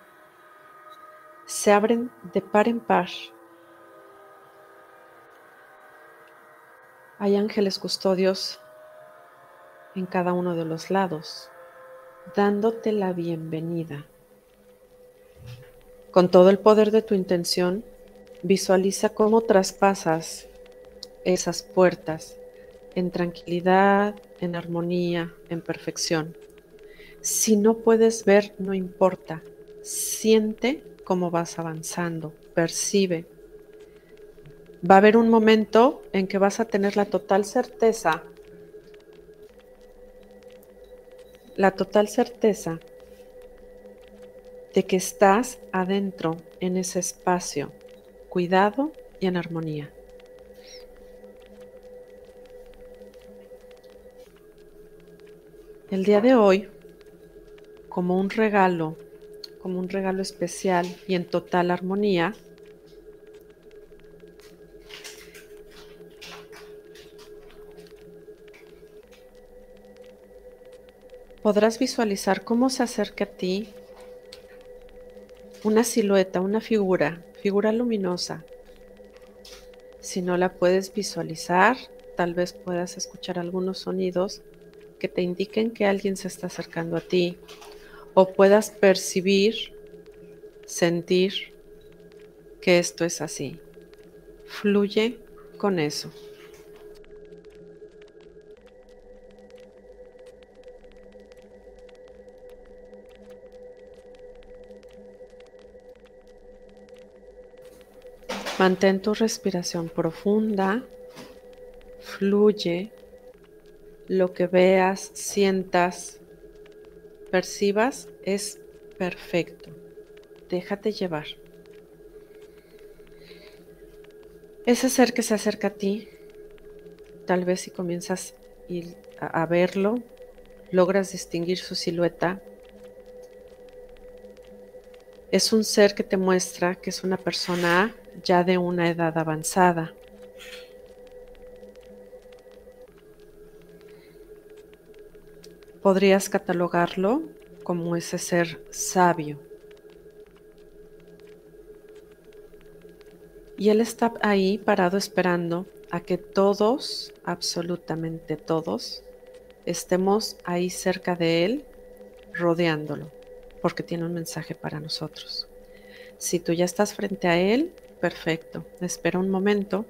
Se abren de par en par Hay ángeles custodios en cada uno de los lados, dándote la bienvenida. Con todo el poder de tu intención, visualiza cómo traspasas esas puertas en tranquilidad, en armonía, en perfección. Si no puedes ver, no importa. Siente cómo vas avanzando, percibe va a haber un momento en que vas a tener la total certeza, la total certeza de que estás adentro en ese espacio, cuidado y en armonía. El día de hoy, como un regalo, como un regalo especial y en total armonía, podrás visualizar cómo se acerca a ti una silueta, una figura, figura luminosa. Si no la puedes visualizar, tal vez puedas escuchar algunos sonidos que te indiquen que alguien se está acercando a ti o puedas percibir, sentir que esto es así. Fluye con eso. Mantén tu respiración profunda, fluye, lo que veas, sientas, percibas es perfecto. Déjate llevar. Ese ser que se acerca a ti, tal vez si comienzas a verlo, logras distinguir su silueta, es un ser que te muestra que es una persona ya de una edad avanzada. Podrías catalogarlo como ese ser sabio. Y él está ahí parado esperando a que todos, absolutamente todos, estemos ahí cerca de él, rodeándolo, porque tiene un mensaje para nosotros. Si tú ya estás frente a él, Perfecto. Espera un momento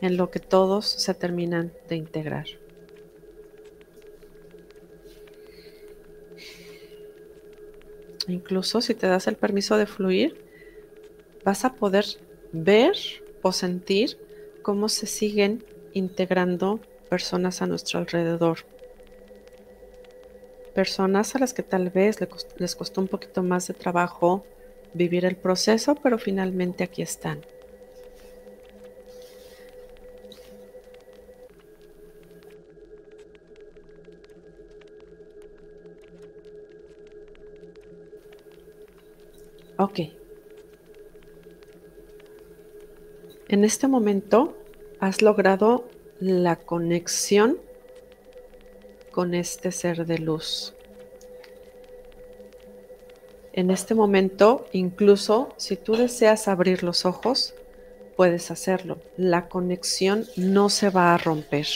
en lo que todos se terminan de integrar. Incluso si te das el permiso de fluir, vas a poder ver o sentir cómo se siguen integrando personas a nuestro alrededor. personas a las que tal vez les costó un poquito más de trabajo vivir el proceso, pero finalmente aquí están. En este momento has logrado la conexión con este ser de luz. En este momento, incluso si tú deseas abrir los ojos, puedes hacerlo. La conexión no se va a romper.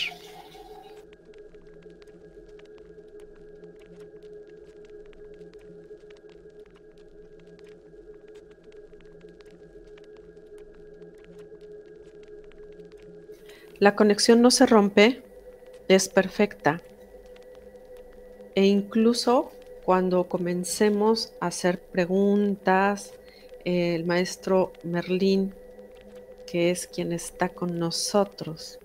La conexión no se rompe, es perfecta. E incluso cuando comencemos a hacer preguntas, el maestro Merlín, que es quien está con nosotros,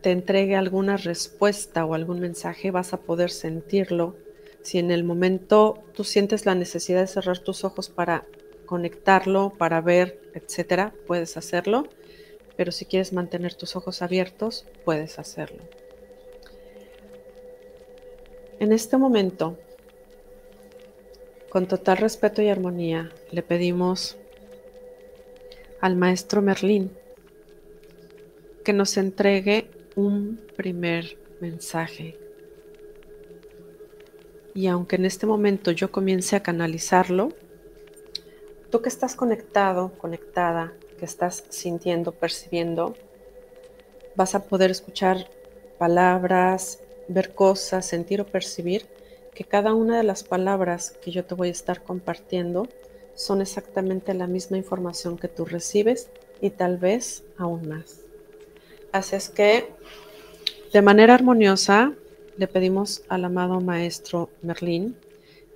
te entregue alguna respuesta o algún mensaje, vas a poder sentirlo. Si en el momento tú sientes la necesidad de cerrar tus ojos para conectarlo, para ver, etcétera, puedes hacerlo pero si quieres mantener tus ojos abiertos, puedes hacerlo. En este momento, con total respeto y armonía, le pedimos al maestro Merlín que nos entregue un primer mensaje. Y aunque en este momento yo comience a canalizarlo, tú que estás conectado, conectada que estás sintiendo, percibiendo, vas a poder escuchar palabras, ver cosas, sentir o percibir que cada una de las palabras que yo te voy a estar compartiendo son exactamente la misma información que tú recibes y tal vez aún más. Así es que de manera armoniosa le pedimos al amado maestro Merlín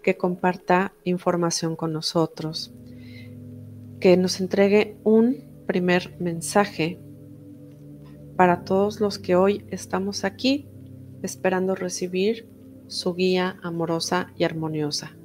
que comparta información con nosotros que nos entregue un primer mensaje para todos los que hoy estamos aquí esperando recibir su guía amorosa y armoniosa.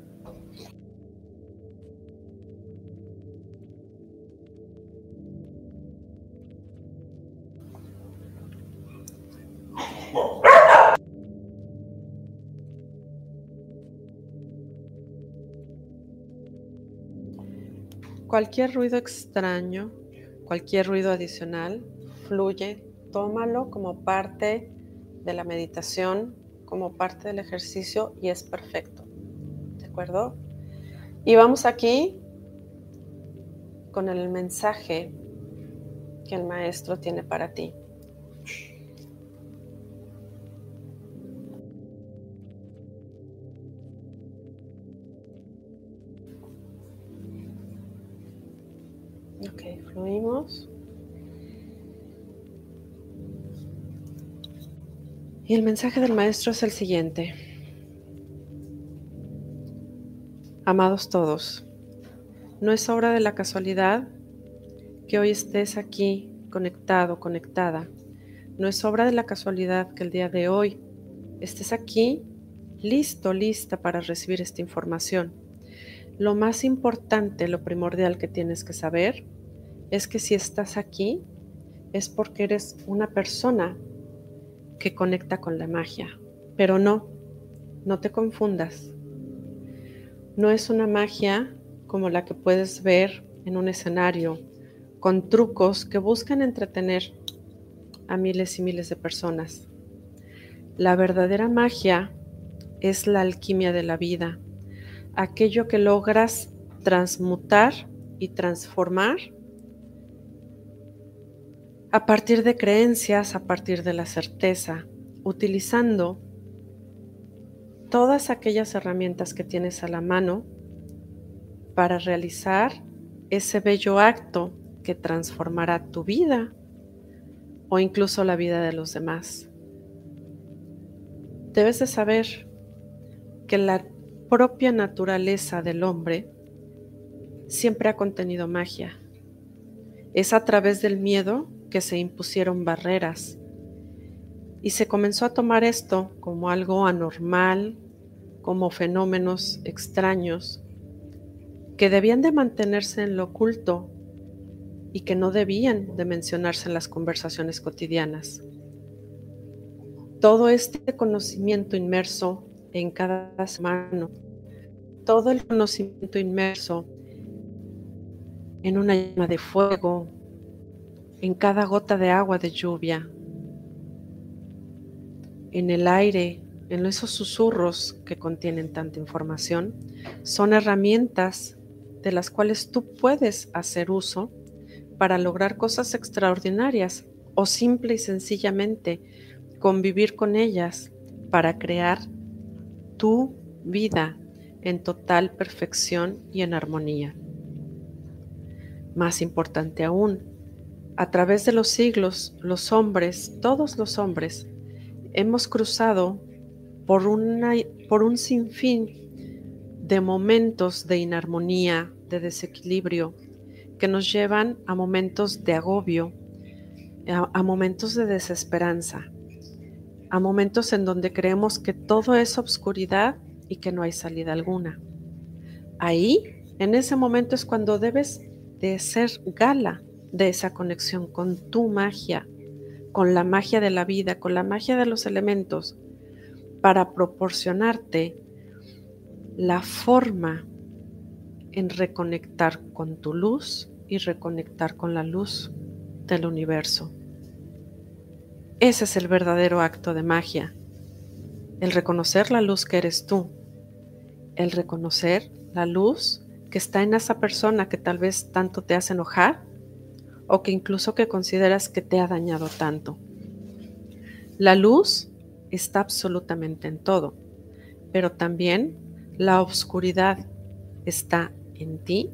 Cualquier ruido extraño, cualquier ruido adicional, fluye, tómalo como parte de la meditación, como parte del ejercicio y es perfecto. ¿De acuerdo? Y vamos aquí con el mensaje que el maestro tiene para ti. Y el mensaje del maestro es el siguiente. Amados todos, no es obra de la casualidad que hoy estés aquí conectado, conectada. No es obra de la casualidad que el día de hoy estés aquí listo, lista para recibir esta información. Lo más importante, lo primordial que tienes que saber es que si estás aquí es porque eres una persona que conecta con la magia. Pero no, no te confundas. No es una magia como la que puedes ver en un escenario, con trucos que buscan entretener a miles y miles de personas. La verdadera magia es la alquimia de la vida, aquello que logras transmutar y transformar a partir de creencias, a partir de la certeza, utilizando todas aquellas herramientas que tienes a la mano para realizar ese bello acto que transformará tu vida o incluso la vida de los demás. Debes de saber que la propia naturaleza del hombre siempre ha contenido magia. Es a través del miedo que se impusieron barreras Y se comenzó a tomar esto como algo anormal, como fenómenos extraños, que debían de mantenerse en lo oculto y que no debían de mencionarse en las conversaciones cotidianas. Todo este conocimiento inmerso en cada mano, todo el conocimiento inmerso en una llama de fuego, en cada gota de agua de lluvia, en el aire, en esos susurros que contienen tanta información, son herramientas de las cuales tú puedes hacer uso para lograr cosas extraordinarias o simple y sencillamente convivir con ellas para crear tu vida en total perfección y en armonía. Más importante aún, a través de los siglos, los hombres, todos los hombres, hemos cruzado por, una, por un sinfín de momentos de inarmonía, de desequilibrio, que nos llevan a momentos de agobio, a, momentos de desesperanza, a momentos en donde creemos que todo es obscuridad y que no hay salida alguna. Ahí, en ese momento es cuando debes de ser gala de esa conexión con tu magia, con la magia de la vida, con la magia de los elementos, para proporcionarte la forma en reconectar con tu luz y reconectar con la luz del universo. Ese es el verdadero acto de magia, el reconocer la luz que eres tú, el reconocer la luz que está en esa persona que tal vez tanto te hace enojar o que incluso que consideras que te ha dañado tanto. La luz está absolutamente en todo, pero también la oscuridad está en ti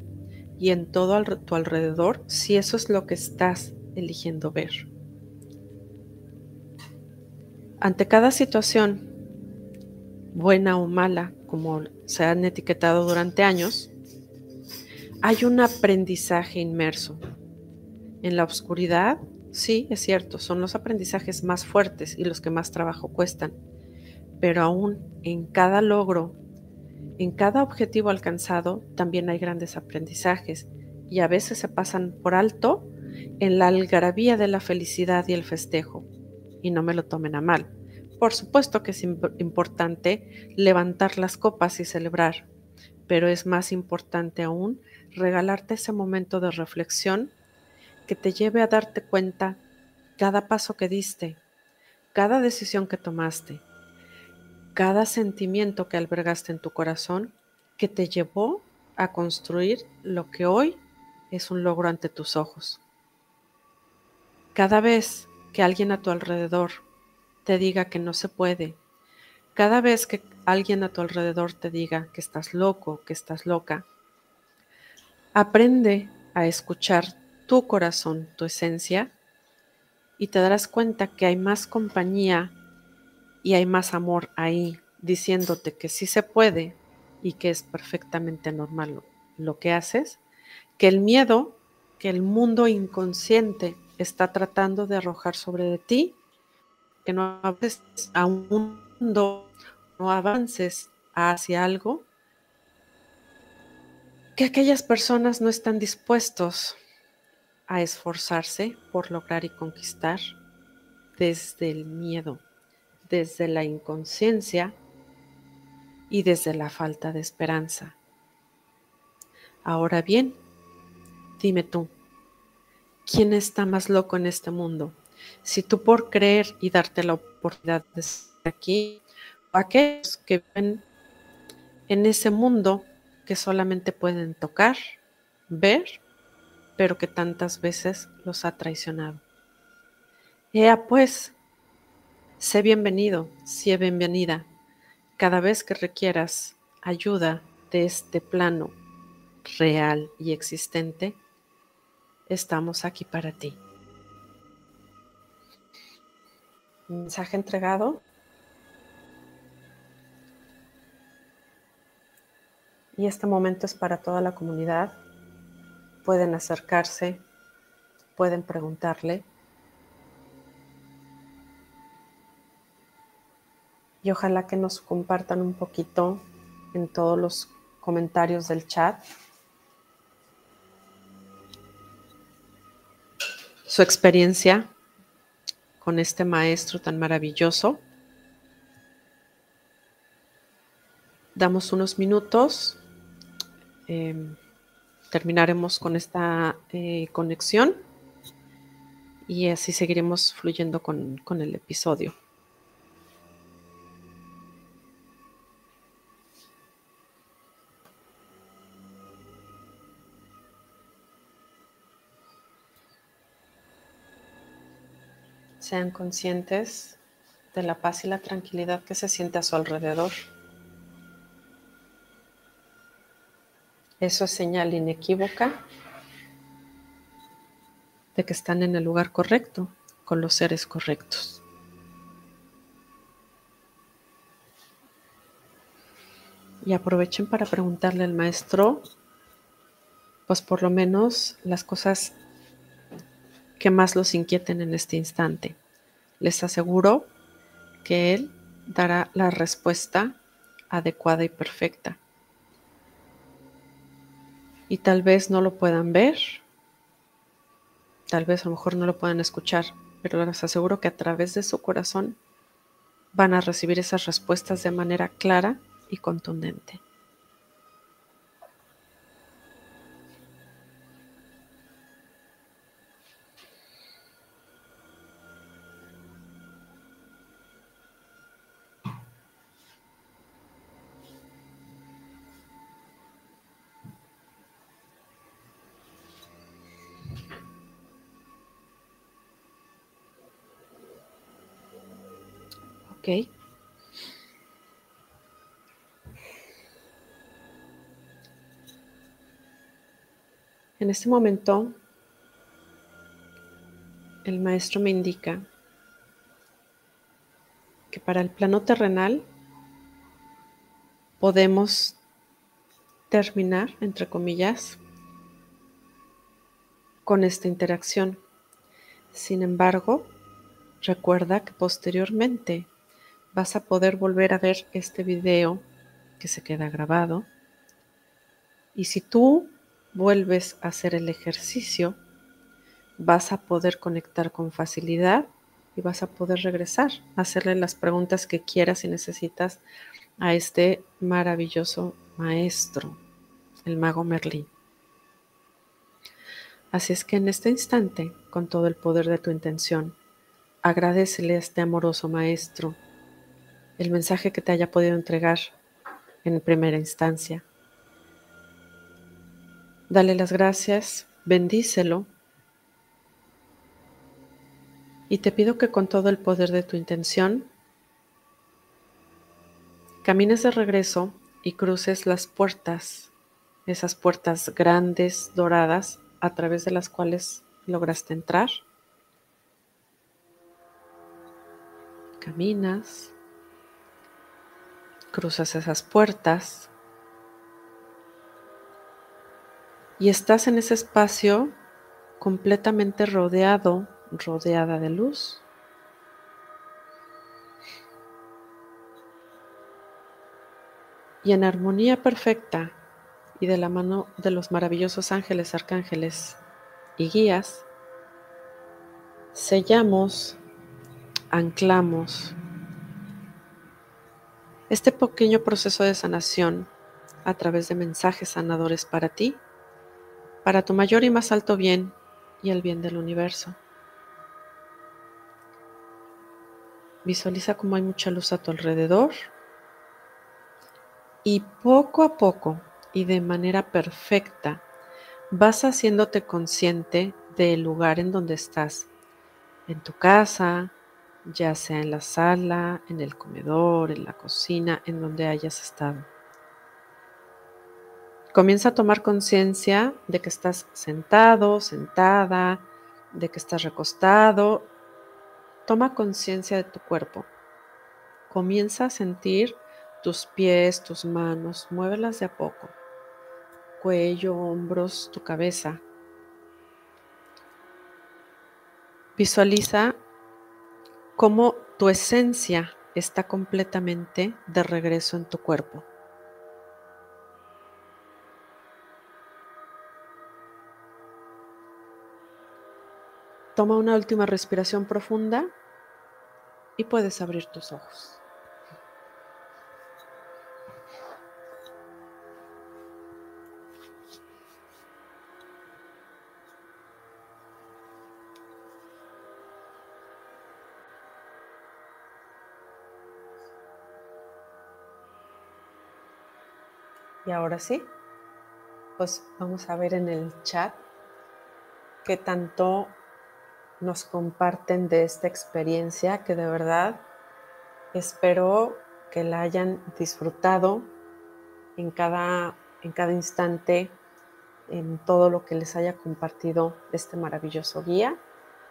y en todo tu alrededor si eso es lo que estás eligiendo ver. Ante cada situación, buena o mala, como se han etiquetado durante años, hay un aprendizaje inmerso. En la oscuridad, sí, es cierto, son los aprendizajes más fuertes y los que más trabajo cuestan, pero aún en cada logro en cada objetivo alcanzado también hay grandes aprendizajes y a veces se pasan por alto en la algarabía de la felicidad y el festejo. Y no me lo tomen a mal. Por supuesto que es importante levantar las copas y celebrar, pero es más importante aún regalarte ese momento de reflexión que te lleve a darte cuenta cada paso que diste, cada decisión que tomaste, cada sentimiento que albergaste en tu corazón que te llevó a construir lo que hoy es un logro ante tus ojos. Cada vez que alguien a tu alrededor te diga que no se puede, cada vez que alguien a tu alrededor te diga que estás loco, que estás loca, aprende a escuchar tu corazón, tu esencia, y te darás cuenta que hay más compañía y hay más amor ahí, diciéndote que sí se puede y que es perfectamente normal lo, que haces, que el miedo que el mundo inconsciente está tratando de arrojar sobre ti, que no avances a un mundo, no avances hacia algo, que aquellas personas no están dispuestos a esforzarse por lograr y conquistar desde el miedo desde la inconsciencia y desde la falta de esperanza. Ahora bien, dime tú, ¿quién está más loco en este mundo? Si tú por creer y darte la oportunidad de estar aquí, o aquellos que ven en ese mundo que solamente pueden tocar, ver, pero que tantas veces los ha traicionado. Ea pues, Sé bienvenido, sé bienvenida. Cada vez que requieras ayuda de este plano real y existente, estamos aquí para ti. Mensaje entregado. Y este momento es para toda la comunidad. Pueden acercarse, pueden preguntarle y ojalá que nos compartan un poquito en todos los comentarios del chat su experiencia con este maestro tan maravilloso. Damos unos minutos, em, terminaremos con esta eh, conexión y así seguiremos fluyendo con, con el episodio. Sean conscientes de la paz y la tranquilidad que se siente a su alrededor. Eso es señal inequívoca de que están en el lugar correcto, con los seres correctos. Y aprovechen para preguntarle al maestro, pues por lo menos las cosas que más los inquieten en este instante. Les aseguro que Él dará la respuesta adecuada y perfecta. Y tal vez no lo puedan ver, tal vez a lo mejor no lo puedan escuchar, pero les aseguro que a través de su corazón van a recibir esas respuestas de manera clara y contundente. ¿Ok? En este momento, el maestro me indica que para el plano terrenal podemos terminar, entre comillas, con esta interacción. Sin embargo, recuerda que posteriormente vas a poder volver a ver este video que se queda grabado. Y si tú vuelves a hacer el ejercicio, vas a poder conectar con facilidad y vas a poder regresar hacerle las preguntas que quieras y necesitas a este maravilloso maestro, el mago Merlín. Así es que en este instante, con todo el poder de tu intención, agradecele a este amoroso maestro el mensaje que te haya podido entregar en primera instancia. Dale las gracias, bendícelo y te pido que con todo el poder de tu intención camines de regreso y cruces las puertas, esas puertas grandes, doradas, a través de las cuales lograste entrar. Caminas cruzas esas puertas y estás en ese espacio completamente rodeado, rodeada de luz. Y en armonía perfecta y de la mano de los maravillosos ángeles, arcángeles y guías, sellamos, anclamos este pequeño proceso de sanación a través de mensajes sanadores para ti, para tu mayor y más alto bien y el bien del universo. Visualiza cómo hay mucha luz a tu alrededor y poco a poco y de manera perfecta vas haciéndote consciente del lugar en donde estás, en tu casa, ya sea en la sala, en el comedor, en la cocina, en donde hayas estado. Comienza a tomar conciencia de que estás sentado, sentada, de que estás recostado. Toma conciencia de tu cuerpo. Comienza a sentir tus pies, tus manos, muévelas de a poco. Cuello, hombros, tu cabeza. Visualiza cómo tu esencia está completamente de regreso en tu cuerpo. Toma una última respiración profunda y puedes abrir tus ojos. Ahora sí, pues vamos a ver en el chat qué tanto nos comparten de esta experiencia que de verdad espero que la hayan disfrutado en cada, en cada instante, en todo lo que les haya compartido este maravilloso guía.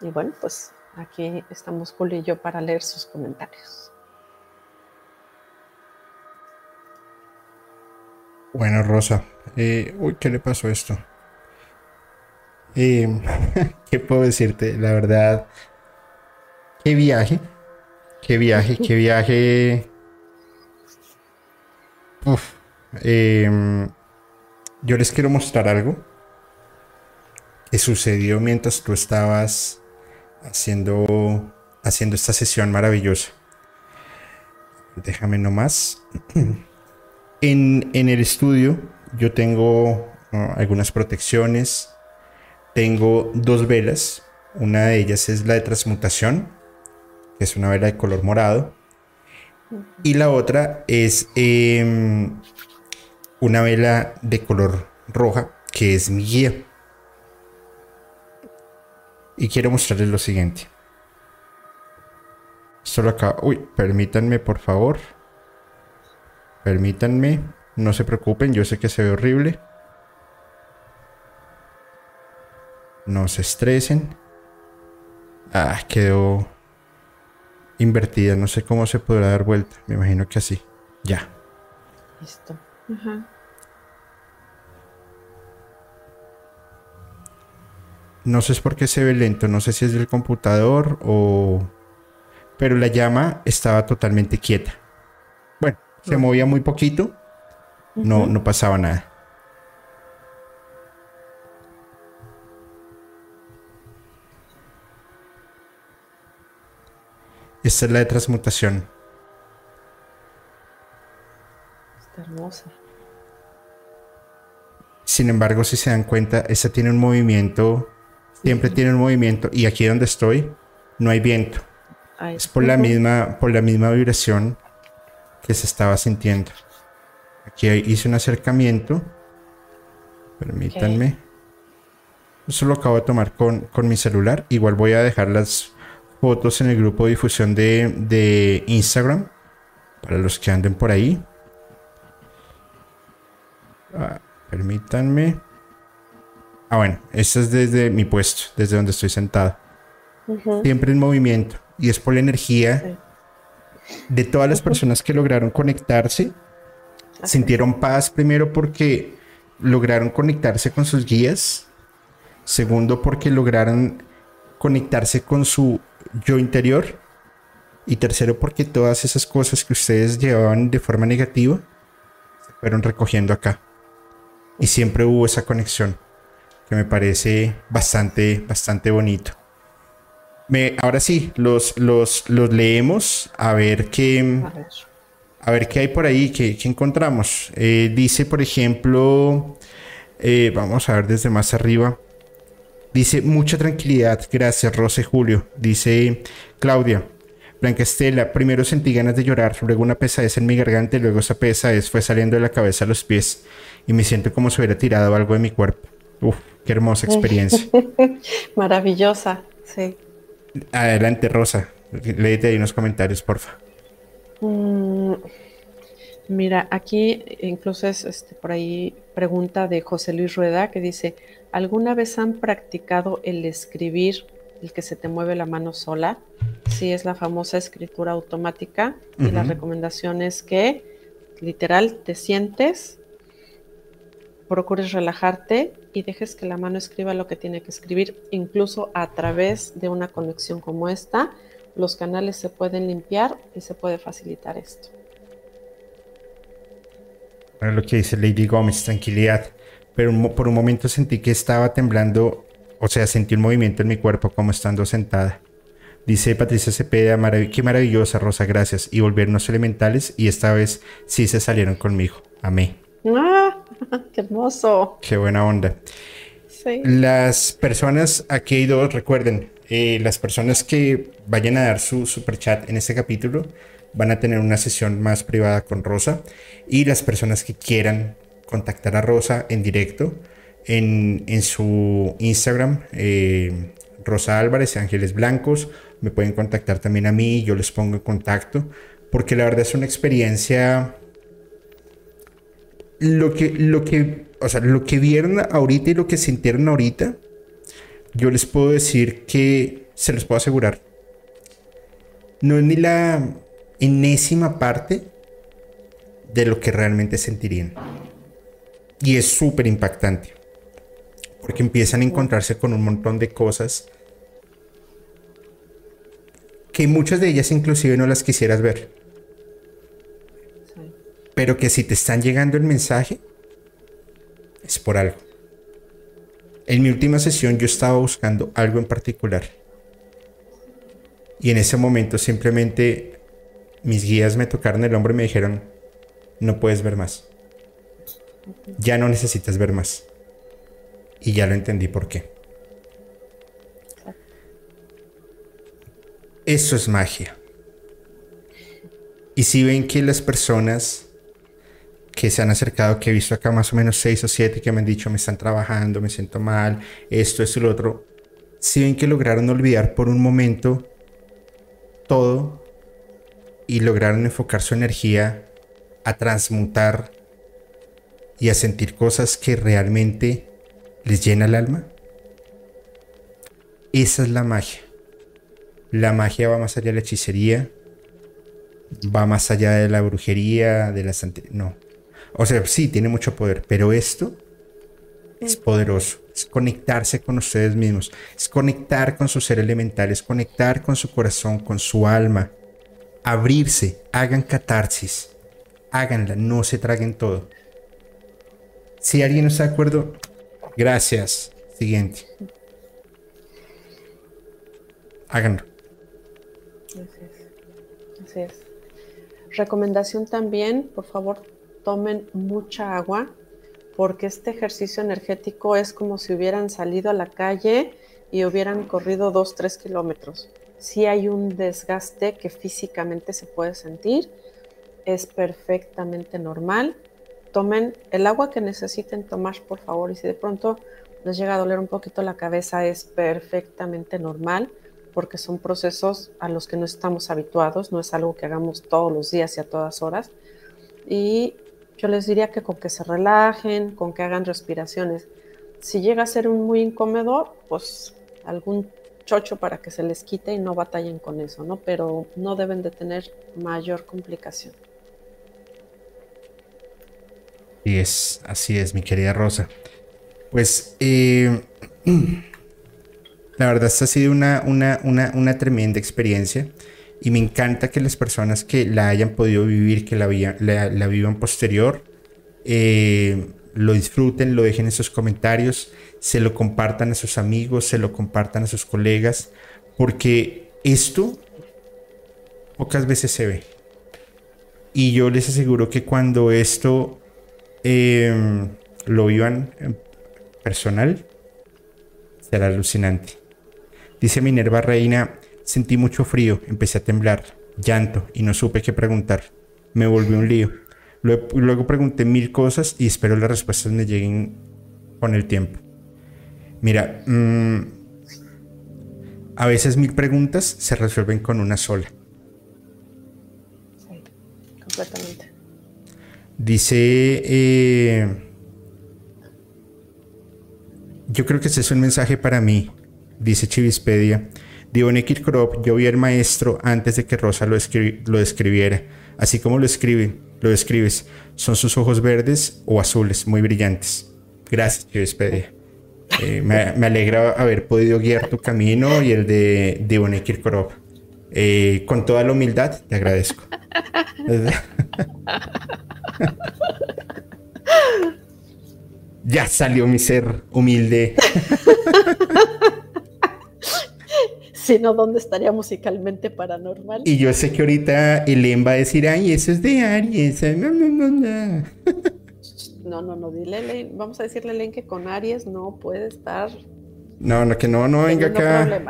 Y bueno, pues aquí estamos Julio y yo para leer sus comentarios. Bueno, Rosa. Eh, uy, ¿qué le pasó a esto? Eh, ¿Qué puedo decirte? La verdad, qué viaje. Qué viaje, qué viaje. Uf. Em, yo les quiero mostrar algo que sucedió mientras tú estabas haciendo, haciendo esta sesión maravillosa. Déjame nomás. En, el estudio yo tengo algunas protecciones, tengo dos velas, una de ellas es la de transmutación, que es una vela de color morado, y la otra es em, una vela de color roja, que es mi guía. Y quiero mostrarles lo siguiente. Solo acá, uy, permítanme por favor. Permítanme, no se preocupen, yo sé que se ve horrible. No se estresen. Ah, quedó invertida, no sé cómo se podrá dar vuelta. Me imagino que así. Ya. Listo. No sé por qué se ve lento, no sé si es del computador o... Pero la llama estaba totalmente quieta se movía muy poquito, no, no pasaba nada. Esta es la de transmutación. Está hermosa. Sin embargo, si se dan cuenta, esta tiene un movimiento, siempre tiene un movimiento, y aquí donde estoy, no hay viento. es por la misma, por la misma vibración que se estaba sintiendo. Aquí hice un acercamiento. Permítanme. Eso lo acabo de tomar con, mi celular. Igual voy a dejar las fotos en el grupo de difusión de, Instagram. Para los que anden por ahí. Ah, permítanme. Ah, bueno, esta es desde mi puesto, desde donde estoy sentado. Siempre en movimiento. Y es por la energía de todas las personas que lograron conectarse, sintieron paz primero porque lograron conectarse con sus guías, segundo porque lograron conectarse con su yo interior y tercero porque todas esas cosas que ustedes llevaban de forma negativa se fueron recogiendo acá. Y siempre hubo esa conexión que me parece bastante, bastante bonito ahora sí, los, los, los leemos a ver qué. A ver. qué hay por ahí, qué, encontramos. Eh, dice, por ejemplo, eh, vamos a ver desde más arriba. Dice, mucha tranquilidad, gracias, Rose Julio. Dice Claudia, Blanca Estela, primero sentí ganas de llorar, luego una pesadez en mi garganta y luego esa pesadez fue saliendo de la cabeza a los pies y me siento como si hubiera tirado algo de mi cuerpo. Uf, qué hermosa experiencia. Maravillosa, sí. Adelante, Rosa. Léete ahí unos comentarios, porfa. Mm, mira, aquí incluso es este, por ahí pregunta de José Luis Rueda que dice, ¿alguna vez han practicado el escribir, el que se te mueve la mano sola? Sí, es la famosa escritura automática y la recomendación es que literal te sientes, procures relajarte y dejes que la mano escriba lo que tiene que escribir, incluso a través de una conexión como esta, los canales se pueden limpiar y se puede facilitar esto. Bueno, lo que dice Lady Gómez, tranquilidad. Pero por un momento sentí que estaba temblando, o sea, sentí un movimiento en mi cuerpo como estando sentada. Dice Patricia Cepeda, qué maravillosa, Rosa, gracias. Y volvieron los elementales y esta vez sí se salieron conmigo. Amé. ¡Ah! ¡Qué hermoso! Qué buena onda. Sí. Las personas, aquí hay dos, recuerden, eh, las personas que vayan a dar su super chat en este capítulo van a tener una sesión más privada con Rosa y las personas que quieran contactar a Rosa en directo en, su Instagram, eh, Rosa Álvarez, Ángeles Blancos, me pueden contactar también a mí, yo les pongo en contacto, porque la verdad es una experiencia... Lo que, lo que, o sea, lo que vieron ahorita y lo que sintieron ahorita, yo les puedo decir que se los puedo asegurar. No es ni la enésima parte de lo que realmente sentirían. Y es súper impactante. Porque empiezan a encontrarse con un montón de cosas que muchas de ellas inclusive no las quisieras ver. Pero que si te están llegando el mensaje, es por algo. En mi última sesión yo estaba buscando algo en particular. Y en ese momento simplemente mis guías me tocaron el hombro y me dijeron, no puedes ver más. Ya no necesitas ver más. Y ya lo entendí por qué. Eso es magia. Y si ven que las personas que se han acercado, que he visto acá más o menos seis o siete que me han dicho me están trabajando, me siento mal, esto, esto y lo otro, si ven que lograron olvidar por un momento todo y lograron enfocar su energía a transmutar y a sentir cosas que realmente les llena el alma, esa es la magia. La magia va más allá de la hechicería, va más allá de la brujería, de la santería. No. O sea, sí, tiene mucho poder, pero esto es poderoso. Es conectarse con ustedes mismos, es conectar con su ser elemental, es conectar con su corazón, con su alma. Abrirse, hagan catarsis, háganla, no se traguen todo. Si alguien no está de acuerdo, gracias. Siguiente. Háganlo. Así es. Recomendación también, por favor, tomen mucha agua, porque este ejercicio energético es como si hubieran salido a la calle y hubieran corrido dos, tres kilómetros. Si hay un desgaste que físicamente se puede sentir, es perfectamente normal. Tomen el agua que necesiten tomar, por favor, y si de pronto les llega a doler un poquito la cabeza, es perfectamente normal porque son procesos a los que no estamos habituados, no es algo que hagamos todos los días y a todas horas. Y yo les diría que con que se relajen, con que hagan respiraciones. Si llega a ser un muy incómodo, pues algún chocho para que se les quite y no batallen con eso, ¿no? Pero no deben de tener mayor complicación. Y es, así es, mi querida Rosa. Pues eh, La verdad, esta ha sido una, una, una, una tremenda experiencia y me encanta que las personas que la hayan podido vivir, que la, la, vivan posterior, eh, lo disfruten, lo dejen en sus comentarios, se lo compartan a sus amigos, se lo compartan a sus colegas, porque esto pocas veces se ve. Y yo les aseguro que cuando esto em, lo vivan personal, será alucinante. Dice Minerva Reina, sentí mucho frío, empecé a temblar, llanto y no supe qué preguntar. Me volví un lío. Luego, pregunté mil cosas y espero las respuestas me lleguen con el tiempo. Mira, mm, a veces mil preguntas se resuelven con una sola. Sí, completamente. Dice, eh, yo creo que ese es un mensaje para mí dice Chivispedia. Dionne Kirkorov, yo vi al maestro antes de que Rosa lo, lo describiera. Así como lo escribe, lo describes. Son sus ojos verdes o azules, muy brillantes. Gracias, Chivispedia. Eh, me, alegra haber podido guiar tu camino y el de Dionne Kirkorov. Eh, con toda la humildad, te agradezco. ya salió mi ser humilde. si no, ¿dónde estaría musicalmente paranormal? Y yo sé que ahorita Elen va a decir, ay, eso es de Aries. No, no, no, no. No, no, no, dile, vamos a decirle a Elen que con Aries no puede estar. No, no, que no, no venga acá.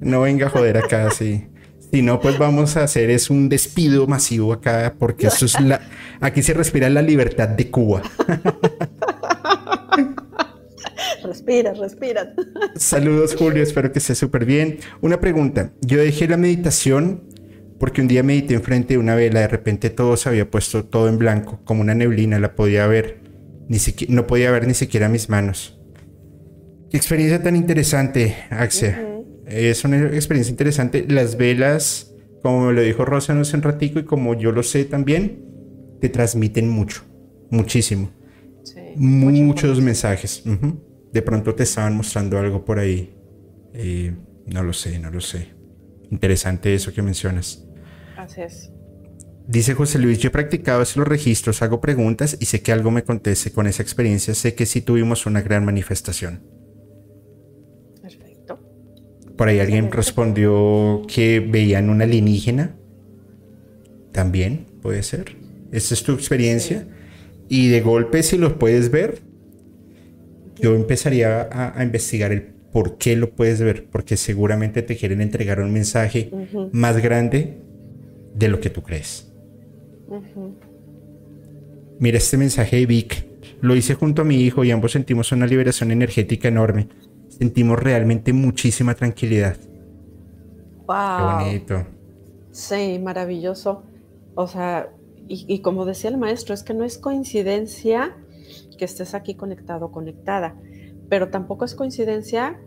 No venga a joder acá, sí. Si no, pues vamos a hacer es un despido masivo acá, porque eso es la. Aquí se respira la libertad de Cuba. respira, respira. Saludos, Julio. Espero que esté súper bien. Una pregunta. Yo dejé la meditación porque un día medité enfrente de una vela. De repente todo se había puesto todo en blanco, como una neblina. La podía ver. Ni siquiera, no podía ver ni siquiera mis manos. Qué experiencia tan interesante, Axel. Es una experiencia interesante. Las velas, como me lo dijo Rosa no hace un ratico y como yo lo sé también, te transmiten mucho, muchísimo. Muchos mensajes. De pronto te estaban mostrando algo por ahí. Eh, no lo sé, no lo sé. Interesante eso que mencionas. Así es. Dice José Luis, yo he practicado los registros, hago preguntas y sé que algo me conteste con esa experiencia. Sé que sí tuvimos una gran manifestación. Perfecto. Por ahí alguien respondió que veían una alienígena. También puede ser. Esa es tu experiencia. Y de golpe, si los puedes ver, yo empezaría a, investigar el por qué lo puedes ver, porque seguramente te quieren entregar un mensaje más grande de lo que tú crees. Mira este mensaje de Vic. Lo hice junto a mi hijo y ambos sentimos una liberación energética enorme. Sentimos realmente muchísima tranquilidad. Wow. Qué bonito. Sí, maravilloso. O sea, y, como decía el maestro, es que no es coincidencia que estés aquí conectado conectada, pero tampoco es coincidencia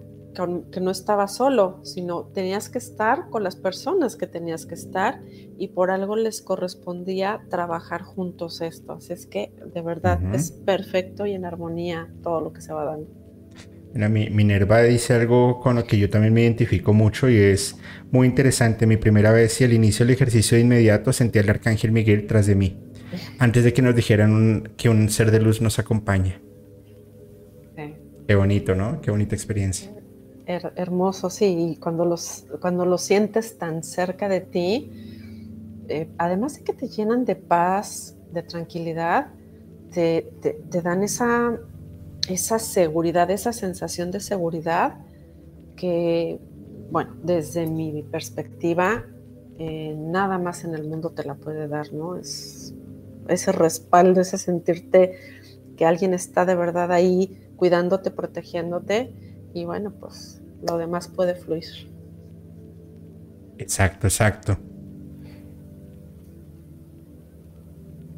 que, no estabas solo, sino tenías que estar con las personas que tenías que estar y por algo les correspondía trabajar juntos esto. Así es que de verdad es perfecto y en armonía todo lo que se va dando. Mira, mi, Minerva dice algo con lo que yo también me identifico mucho y es muy interesante. Mi primera vez y al inicio del ejercicio de inmediato sentí al arcángel Miguel tras de mí, antes de que nos dijeran que un ser de luz nos acompaña. Qué bonito, ¿no? Qué bonita experiencia. hermoso, sí. Y cuando los, cuando lo sientes tan cerca de ti, eh, además de que te llenan de paz, de tranquilidad, te dan esa esa seguridad, esa sensación de seguridad que, bueno, desde mi perspectiva, eh, nada más en el mundo te la puede dar, ¿no? Es ese respaldo, ese sentirte que alguien está de verdad ahí cuidándote, protegiéndote y bueno, pues lo demás puede fluir. Exacto, exacto.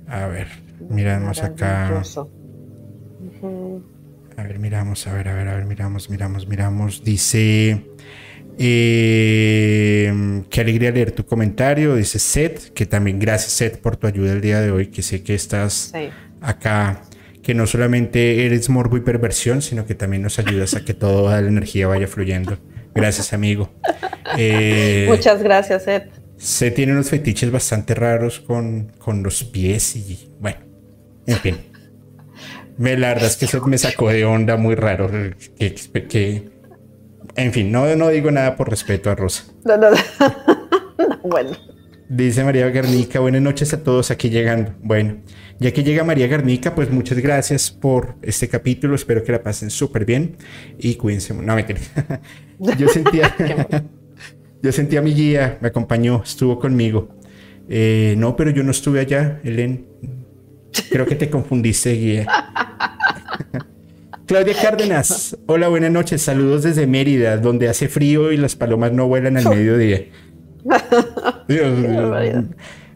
A ver, miramos acá. A ver, miramos, a ver, a ver, a ver, miramos, miramos, miramos. Dice, eh, qué alegría leer tu comentario. Dice Seth, que también gracias Seth por tu ayuda el día de hoy, que sé que estás acá, que no solamente eres morbo y perversión, sino que también nos ayudas a que toda la energía vaya fluyendo. Gracias, amigo. Eh, Muchas gracias, Seth. Seth tiene unos fetiches bastante raros con, con los pies y bueno, en fin. Me, la verdad es que eso me sacó de onda muy raro. Que, en fin, no, no digo nada por respeto a Rosa. No, no, no. bueno. Dice María Garnica, buenas noches a todos aquí llegando. Bueno, ya que llega María Garnica, pues muchas gracias por este capítulo. Espero que la pasen súper bien y cuídense. No, me Yo sentía, yo sentía a mi guía, me acompañó, estuvo conmigo. Eh, no, pero yo no estuve allá, Helen. Creo que te confundiste, guía. Claudia Cárdenas, hola, buenas noches, saludos desde Mérida, donde hace frío y las palomas no vuelan al mediodía. Dios,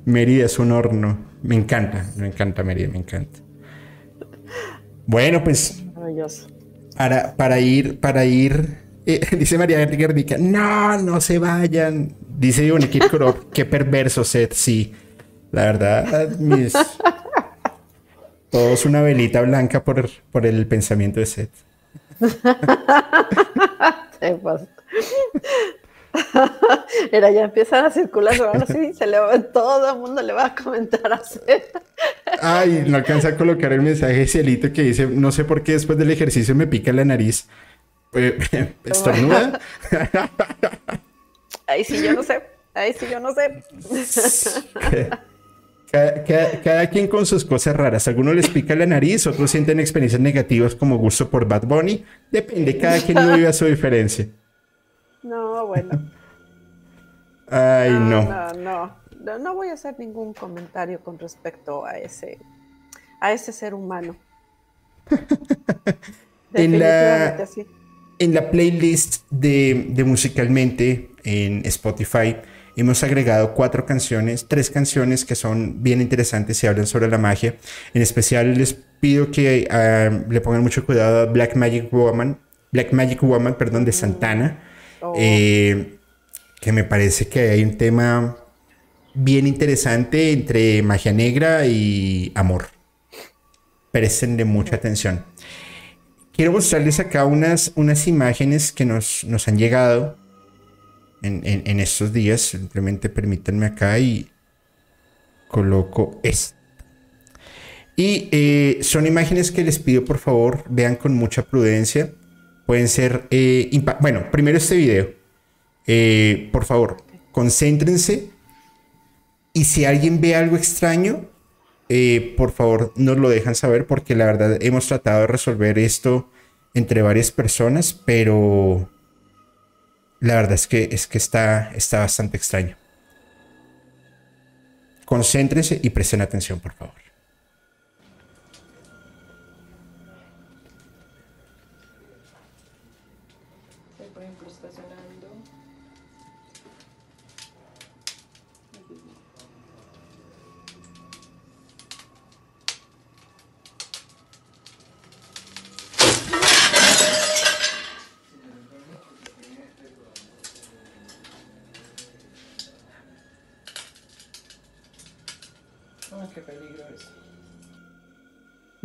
Mérida es un horno, me encanta, me encanta Mérida, me encanta. Bueno, pues para, para ir, para ir, eh, dice María Guernica, no, no se vayan. Dice Ivonne Kirkorov, qué perverso set, sí. La verdad, mis, todo es una velita blanca por, por el pensamiento de Seth. Era, ya empiezan a circular, ahora sí, se le va, todo el mundo le va a comentar a hacer. Ay, no alcanza a colocar el mensaje de Cielito que dice, no sé por qué después del ejercicio me pica la nariz. Eh, ¿Estornuda? Ahí sí yo no sé, ahí sí yo no sé. Cada, quien con sus cosas raras. Algunos les pica la nariz, otros sienten experiencias negativas como gusto por Bad Bunny. Depende, cada quien vive a su diferencia. No, bueno. Ay, no. No, no, no. voy a hacer ningún comentario con respecto a ese, a ese ser humano. en, la, en la playlist de, de musicalmente en Spotify hemos agregado cuatro canciones, tres canciones que son bien interesantes y hablan sobre la magia. En especial les pido que ah, le pongan mucho cuidado a Black Magic Woman, Black Magic Woman, perdón, de Santana, oh. eh, que me parece que hay un tema bien interesante entre magia negra y amor. Prestenle mucha atención. Quiero mostrarles acá unas, unas imágenes que nos, nos han llegado en, estos días. Simplemente permítanme acá y coloco esto. Y eh, son imágenes que les pido por favor vean con mucha prudencia. Pueden ser... Eh, bueno, primero este video. Eh, por favor, concéntrense. Y si alguien ve algo extraño, por favor nos lo dejan saber porque la verdad hemos tratado de resolver esto entre varias personas, pero la verdad es que, es que está, está bastante extraño. Concéntrense y presten atención, por favor.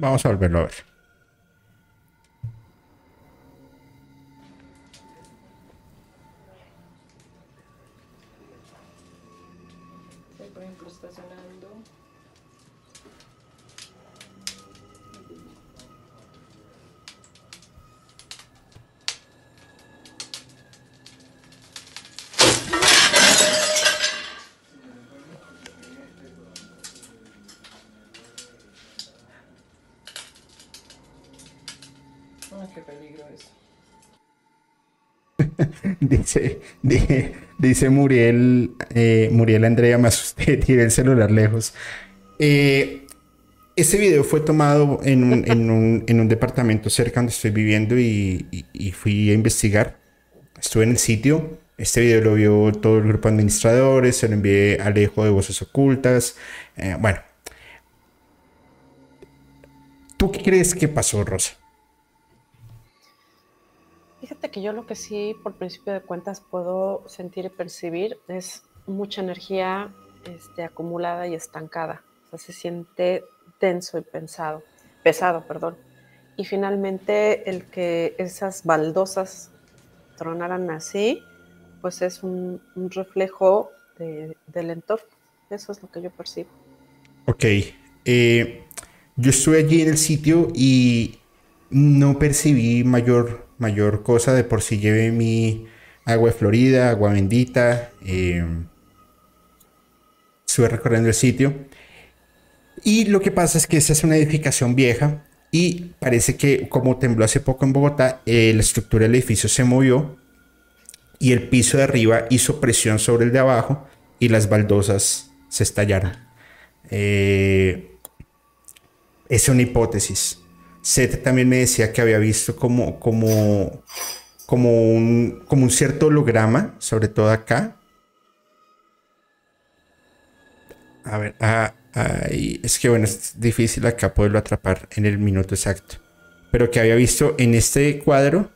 Vamos a volverlo a ver. dice, dice, Muriel, eh, Muriel Andrea, me asusté, tiré el celular lejos. Eh, ese video fue tomado en un, departamento cerca donde estoy viviendo y, fui a investigar. Estuve en el sitio. Este video lo vio todo el grupo de administradores, se lo envié Alejo de Voces Ocultas. Eh, bueno. ¿Tú qué crees que pasó, Rosa? Fíjate que yo lo que sí, por principio de cuentas, puedo sentir y percibir es mucha energía este, acumulada y estancada. Se siente denso y pensado, pesado, perdón. Y finalmente el que esas baldosas tronaran así, pues es un, reflejo del entorno. Eso es lo que yo percibo. Ok. Eh, yo estuve allí en el sitio y no percibí mayor mayor cosa. De por si llevé mi agua de Florida, agua bendita. Eh, recorriendo el sitio. Y lo que pasa es que esa es una edificación vieja y parece que como tembló hace poco en Bogotá, la estructura del edificio se movió y el piso de arriba hizo presión sobre el de abajo y las baldosas se estallaron. Eh, es una hipótesis. Seth también me decía que había visto como, como, como, un, como un cierto holograma, sobre todo acá. A ver, ah, es que bueno, es difícil acá poderlo atrapar en el minuto exacto. Pero que había visto en este cuadro,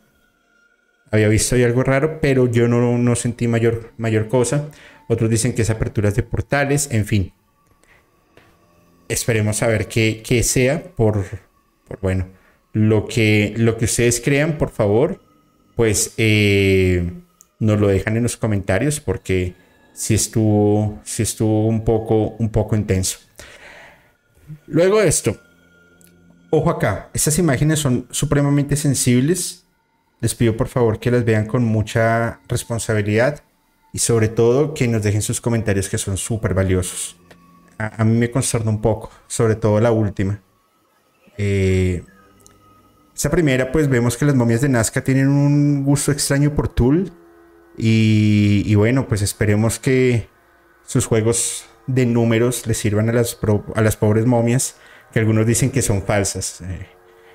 había visto ahí algo raro, pero yo no, no sentí mayor, mayor cosa. Otros dicen que es aperturas de portales, en fin. Esperemos a ver qué, qué sea por, bueno, lo que, lo que ustedes crean, por favor, pues eh, nos lo dejan en los comentarios porque sí estuvo, estuvo un, poco, un poco intenso. Luego de esto, ojo acá, estas imágenes son supremamente sensibles. Les pido por favor que las vean con mucha responsabilidad y sobre todo que nos dejen sus comentarios que son súper valiosos. A, mí me concerna un poco, sobre todo la última. Eh, esa primera, pues vemos que las momias de Nazca tienen un gusto extraño por Tool. Y, bueno, pues esperemos que sus juegos de números les sirvan a las, a las pobres momias, que algunos dicen que son falsas. Eh,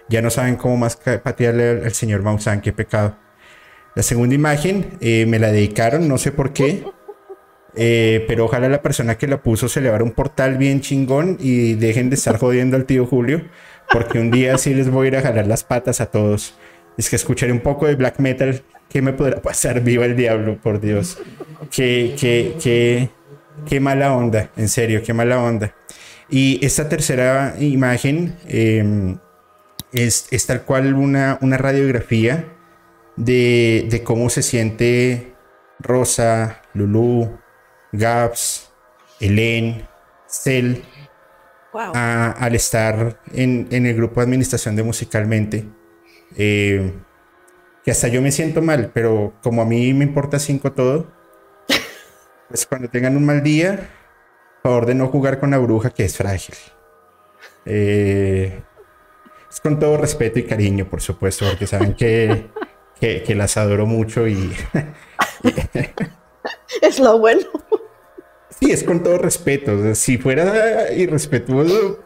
ya no saben cómo más patearle al, señor Maussan, qué pecado. La segunda imagen eh, me la dedicaron, no sé por qué. Eh, pero ojalá la persona que la puso se le abra un portal bien chingón y dejen de estar jodiendo al tío Julio, porque un día sí les voy a ir a jalar las patas a todos. Es que escucharé un poco de black metal. ¿Qué me podrá pasar? Viva el diablo, por Dios. Qué, qué, qué, qué mala onda, en serio, qué mala onda. Y esta tercera imagen em, es, tal cual una, una radiografía de, de cómo se siente Rosa, Lulu, Gaps, Elen, Cell, al estar en, el grupo de administración de Musicalmente. Eh, que hasta yo me siento mal, pero como a mí me importa cinco todo, pues cuando tengan un mal día, favor de no jugar con la bruja que es frágil. Eh, es con todo respeto y cariño, por supuesto, porque saben que, que las adoro mucho y... es lo bueno. Sí, es con todo respeto. si fuera irrespetuoso.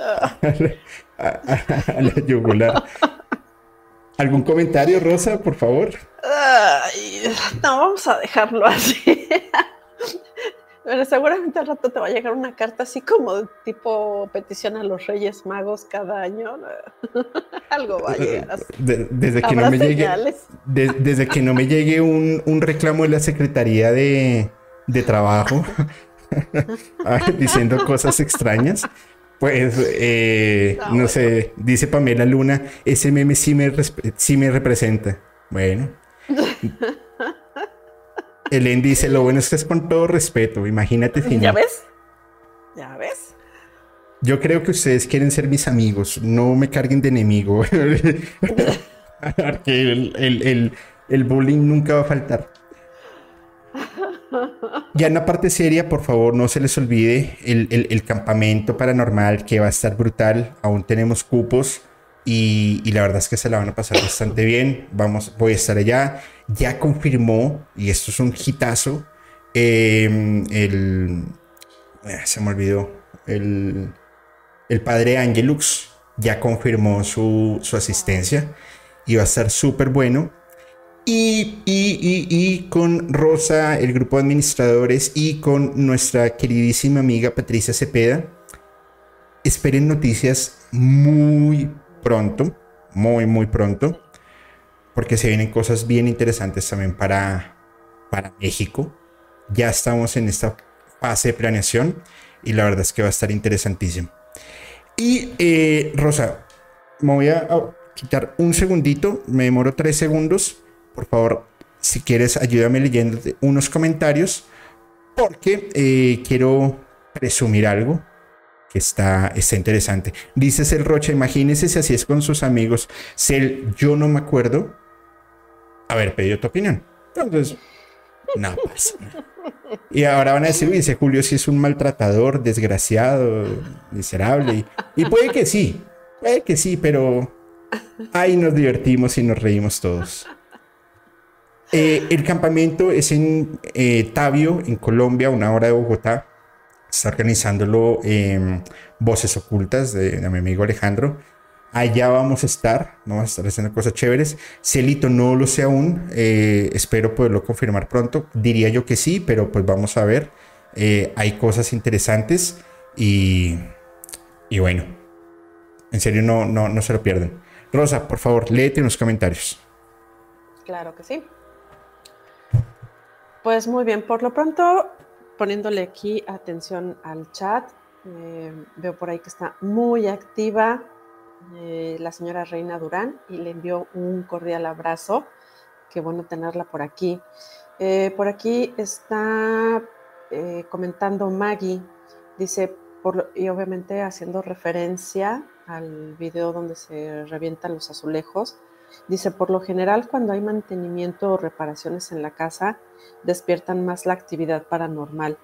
a, la yugular. ¿Algún comentario, Rosa, por favor? no, vamos a dejarlo así. Pero seguramente al rato te va a llegar una carta así como tipo petición a los Reyes Magos cada año. Algo va a llegar así. desde, que no me llegue, desde que no me llegue un, un reclamo de la Secretaría de, de trabajo diciendo cosas extrañas. Pues, eh, ah, no, sé, dice Pamela Luna, ese meme sí me, sí me representa. Bueno. Elen dice, lo bueno es que es con todo respeto, imagínate si ¿Ya ves? ¿Ya ves? Yo creo que ustedes quieren ser mis amigos, no me carguen de enemigo. el, el, el bullying nunca va a faltar. Ya en la parte seria, por favor, no se les olvide el, campamento paranormal que va a estar brutal. Aún tenemos cupos y, la verdad es que se la van a pasar bastante bien. Vamos, voy a estar allá. Ya confirmó, y esto es un hitazo, em, el... Eh, se me olvidó. El, el padre Angelux ya confirmó su, su asistencia y va a estar súper bueno. Y, y, y, con Rosa, el grupo de administradores y con nuestra queridísima amiga Patricia Cepeda, esperen noticias muy pronto, muy, muy pronto, porque se vienen cosas bien interesantes también para, para México. Ya estamos en esta fase de planeación y la verdad es que va a estar interesantísimo. Y eh, Rosa, me voy a quitar un segundito, me demoro tres segundos por favor, si quieres, ayúdame leyendo unos comentarios, porque eh, quiero presumir algo que está, está interesante. Dice el Rocha, imagínese si así es con sus amigos. Cel, yo no me acuerdo haber pedido tu opinión. Entonces, no pasa Y ahora van a decir, dice Julio, si es un maltratador, desgraciado, miserable. Y, y puede que sí, puede que sí, pero ahí nos divertimos y nos reímos todos. Eh, el campamento es en eh, Tabio, en Colombia, una hora de Bogotá. Está organizándolo en Voces Ocultas de, mi amigo Alejandro. Allá vamos a estar, vamos a estar haciendo cosas chéveres. Celito no lo sé aún, eh, espero poderlo confirmar pronto. Diría yo que sí, pero pues vamos a ver. hay cosas interesantes y, y bueno, en serio no, no, no se lo pierden. Rosa, por favor, léete en los comentarios. Claro que sí. Pues muy bien, por lo pronto, poniéndole aquí atención al chat, eh, veo por ahí que está muy activa eh, la señora Reina Durán y le envió un cordial abrazo. Qué bueno tenerla por aquí. Eh, por aquí está comentando Maggie, dice, por, y obviamente haciendo referencia al video donde se revientan los azulejos, dice, por lo general cuando hay mantenimiento o reparaciones en la casa, despiertan más la actividad paranormal.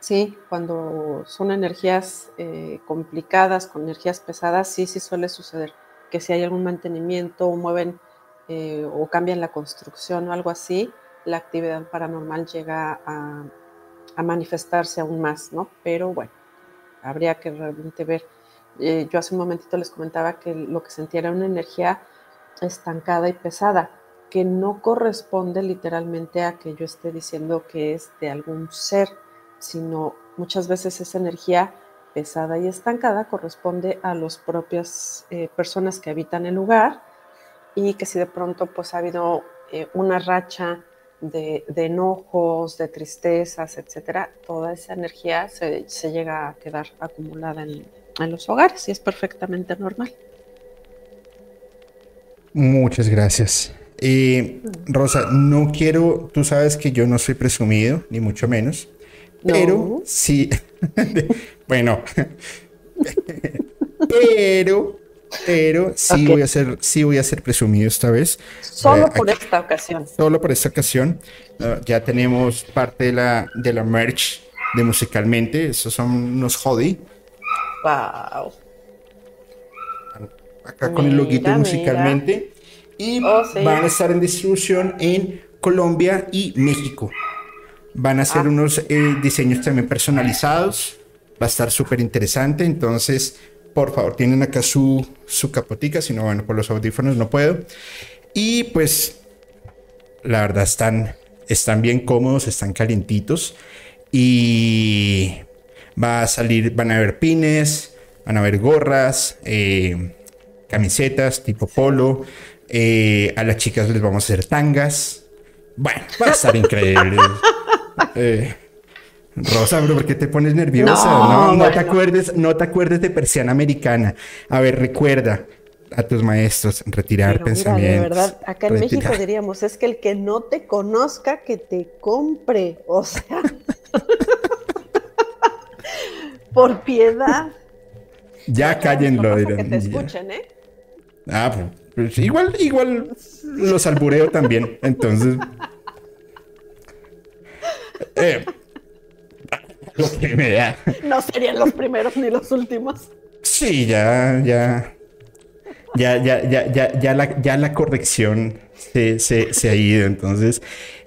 Sí, cuando son energías eh, complicadas, con energías pesadas, sí, sí suele suceder que si hay algún mantenimiento mueven eh, o cambian la construcción o algo así, la actividad paranormal llega a, manifestarse aún más, ¿no? Pero bueno, habría que realmente ver. Eh, yo hace un momentito les comentaba que lo que sentía era una energía estancada y pesada, que no corresponde literalmente a que yo esté diciendo que es de algún ser, sino muchas veces esa energía pesada y estancada corresponde a las propias eh, personas que habitan el lugar y que si de pronto pues ha habido eh, una racha de, enojos, de tristezas, etcétera, toda esa energía se, llega a quedar acumulada en, los hogares y es perfectamente normal. Muchas gracias. Eh, Rosa, no quiero, tú sabes que yo no soy presumido, ni mucho menos, pero sí, bueno, pero, pero sí voy a ser, sí voy a ser presumido esta vez. Solo eh, por esta ocasión. Solo por esta ocasión. Ah, ya tenemos parte de la, de la merch de musicalmente. Esos son unos hoodie. Wow. Acá con el loguito musicalmente. Y oh, van a estar en distribución en Colombia y México. Van a ser ah. unos eh, diseños también personalizados. Va a estar súper interesante. Entonces, por favor, tienen acá su, su capotica. Si no, bueno, por los audífonos no puedo. Y pues, la verdad, están, están bien cómodos, están calientitos. Y va a salir, van a haber pines, van a haber gorras, eh, camisetas tipo polo. Eh, a las chicas les vamos a hacer tangas. Bueno, va a estar increíble. Eh, Rosa, bro, ¿por qué te pones nerviosa? No, no, te acuerdes, no te acuerdes de persiana americana. A ver, recuerda a tus maestros retirar pensamientos. de verdad, acá en México diríamos, es que el que no te conozca, que te compre. O sea, por piedad. Ya cállenlo. Que te escuchen, ¿eh? Ah, pues, pues igual, igual los albureo también. Entonces, eh, no serían los primeros ni los últimos. Sí, ya, ya. Ya, ya, ya, ya, ya, la, ya la corrección se, se, ha ido. Entonces,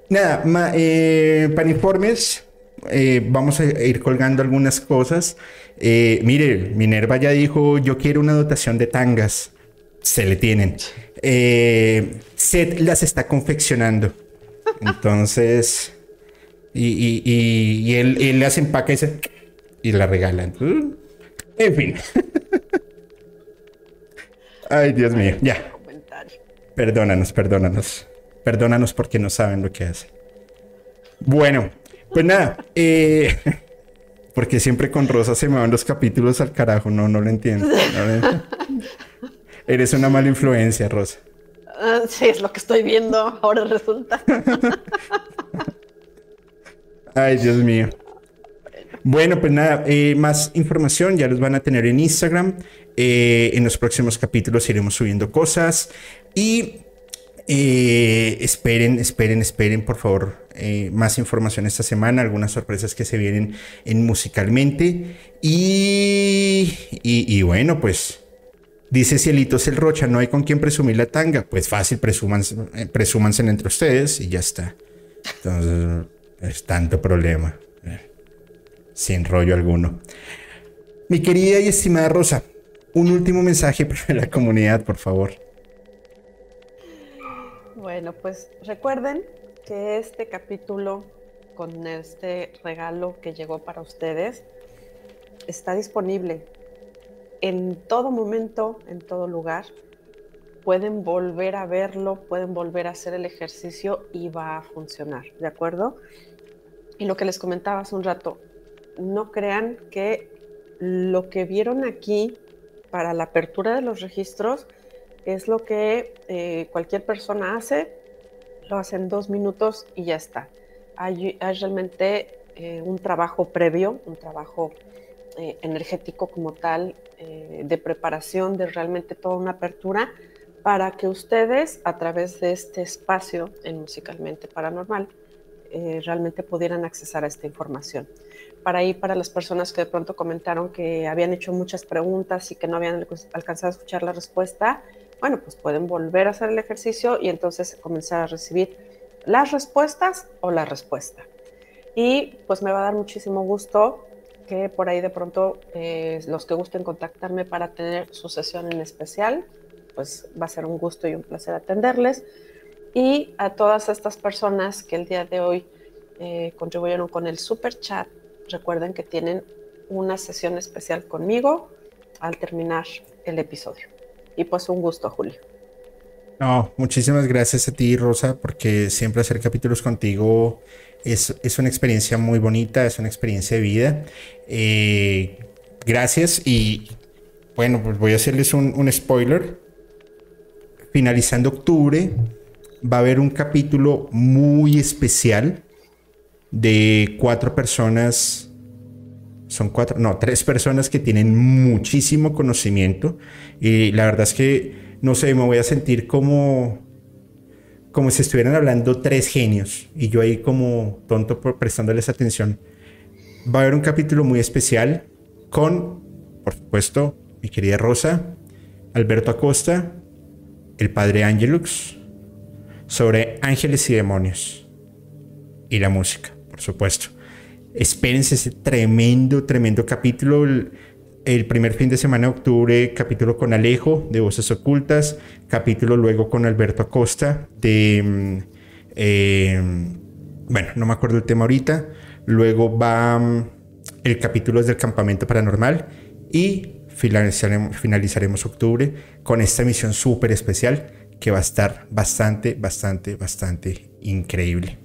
nada, eh, para informes, eh, vamos a ir colgando algunas cosas. mire, Minerva ya dijo: Yo quiero una dotación de tangas. Se le tienen. Seth las está confeccionando. Entonces. Y, y, él, le hace empaque y la regala. En fin. Ay, Dios mío, ya. Perdónanos, perdónanos. Perdónanos porque no saben lo que hace. Bueno, pues nada. Eh, porque siempre con Rosa se me van los capítulos al carajo. No, no lo entiendo. Eres una mala influencia, Rosa. Ah, sí, es lo que estoy viendo. Ahora resulta. Ay, Dios mío. Bueno, pues nada, eh, más información ya los van a tener en Instagram. Eh, en los próximos capítulos iremos subiendo cosas. Y eh, esperen, esperen, esperen, por favor, más información esta semana. Algunas sorpresas que se vienen en musicalmente. Y, y, bueno, pues Dice Cielitos el Rocha, no hay con quien presumir la tanga. Pues fácil, presúmanse, presúmanse entre ustedes y ya está. Entonces, es tanto problema. Eh, sin rollo alguno. Mi querida y estimada Rosa, un último mensaje para la comunidad, por favor. Bueno, pues recuerden que este capítulo con este regalo que llegó para ustedes está disponible en todo momento, en todo lugar. Pueden volver a verlo, pueden volver a hacer el ejercicio y va a funcionar, ¿de acuerdo? Y lo que les comentaba hace un rato, no crean que lo que vieron aquí para la apertura de los registros es lo que eh, cualquier persona hace lo hacen dos minutos y ya está. Hay, realmente eh, un trabajo previo, un trabajo eh, energético como tal, eh, de preparación, de realmente toda una apertura para que ustedes a través de este espacio en Musicalmente Paranormal realmente pudieran accesar a esta información. Para ahí, para las personas que de pronto comentaron que habían hecho muchas preguntas y que no habían alcanzado a escuchar la respuesta, bueno, pues pueden volver a hacer el ejercicio y entonces comenzar a recibir las respuestas o la respuesta. Y pues me va a dar muchísimo gusto que por ahí de pronto eh, los que gusten contactarme para tener su sesión en especial, pues va a ser un gusto y un placer atenderles. Y a todas estas personas que el día de hoy eh, contribuyeron con el super chat, recuerden que tienen una sesión especial conmigo al terminar el episodio. Y pues un gusto, Julio. No, muchísimas gracias a ti, Rosa, porque siempre hacer capítulos contigo es, una experiencia muy bonita, es una experiencia de vida. Eh, gracias y bueno, pues voy a hacerles un, un spoiler. Finalizando octubre va a haber un capítulo muy especial de cuatro personas son cuatro, no, tres personas que tienen muchísimo conocimiento y la verdad es que, no sé, me voy a sentir como, como si estuvieran hablando tres genios y yo ahí como tonto por prestándoles atención. Va a haber un capítulo muy especial con, por supuesto, mi querida Rosa, Alberto Acosta, el padre Angelux, sobre ángeles y demonios y la música, por supuesto espérense ese tremendo, tremendo capítulo. El, primer fin de semana de octubre, capítulo con Alejo de Voces Ocultas, capítulo luego con Alberto Acosta de... Mm, eh, bueno, no me acuerdo el tema ahorita. Luego va mm, el capítulo del campamento paranormal y finalizaremos, finalizaremos octubre con esta emisión súper especial que va a estar bastante, bastante, bastante increíble.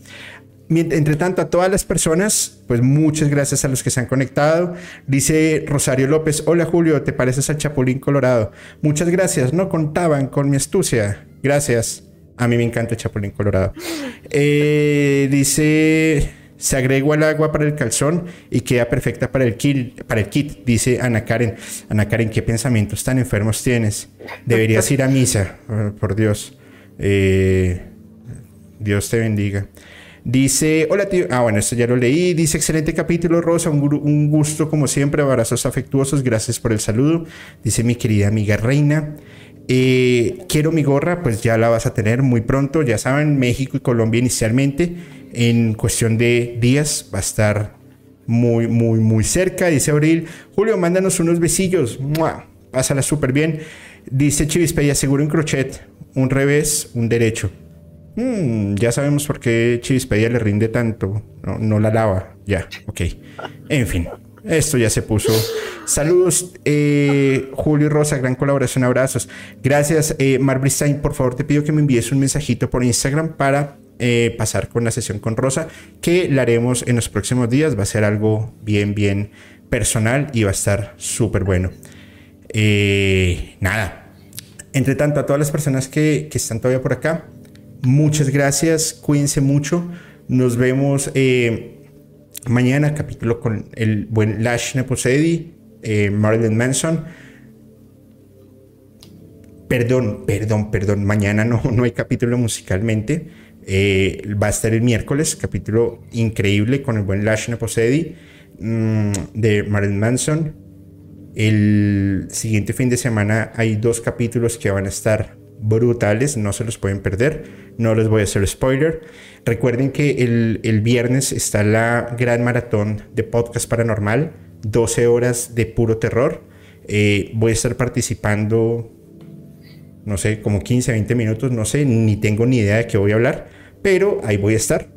Entre tanto, a todas las personas, pues muchas gracias a los que se han conectado. Dice Rosario López, hola Julio, ¿te pareces al Chapulín Colorado? Muchas gracias, no contaban con mi astucia. Gracias. A mí me encanta el Chapulín Colorado. Eh, dice, se agregó al agua para el calzón y queda perfecta para el, kit, para el kit, dice Ana Karen. Ana Karen, ¿qué pensamientos tan enfermos tienes? Deberías ir a misa, oh, por Dios. Eh, Dios te bendiga. Dice, hola tío, ah bueno, esto ya lo leí, dice, excelente capítulo Rosa, un, gusto como siempre, abrazos afectuosos, gracias por el saludo, dice mi querida amiga Reina. Eh, quiero mi gorra, pues ya la vas a tener muy pronto, ya saben, México y Colombia inicialmente, en cuestión de días va a estar muy, muy, muy cerca, dice Abril. Julio, mándanos unos besillos, pásala súper bien. Dice Chivispeya, seguro en crochet, un revés, un derecho. Mm, ya sabemos por qué Chivispedia le rinde tanto. No, la lava. Ya, ok. En fin, esto ya se puso. Saludos, eh, Julio y Rosa, gran colaboración, abrazos. Gracias, eh, Por favor, te pido que me envíes un mensajito por Instagram para eh, pasar con la sesión con Rosa, que la haremos en los próximos días. Va a ser algo bien, bien personal y va a estar súper bueno. Eh, nada. Entre tanto, a todas las personas que, que están todavía por acá, Muchas gracias, cuídense mucho. Nos vemos eh, mañana, capítulo con el buen Lash Neposedi, eh, Marilyn Manson. Perdón, perdón, perdón. Mañana no, no hay capítulo musicalmente. Eh, va a estar el miércoles, capítulo increíble con el buen Lash Neposedi mm, de Marilyn Manson. El siguiente fin de semana hay dos capítulos que van a estar brutales, no se los pueden perder no les voy a hacer spoiler. Recuerden que el, viernes está la gran maratón de podcast paranormal, 12 horas de puro terror. Eh, voy a estar participando, no sé, como 15, 20 minutos, no sé, ni tengo ni idea de qué voy a hablar, pero ahí voy a estar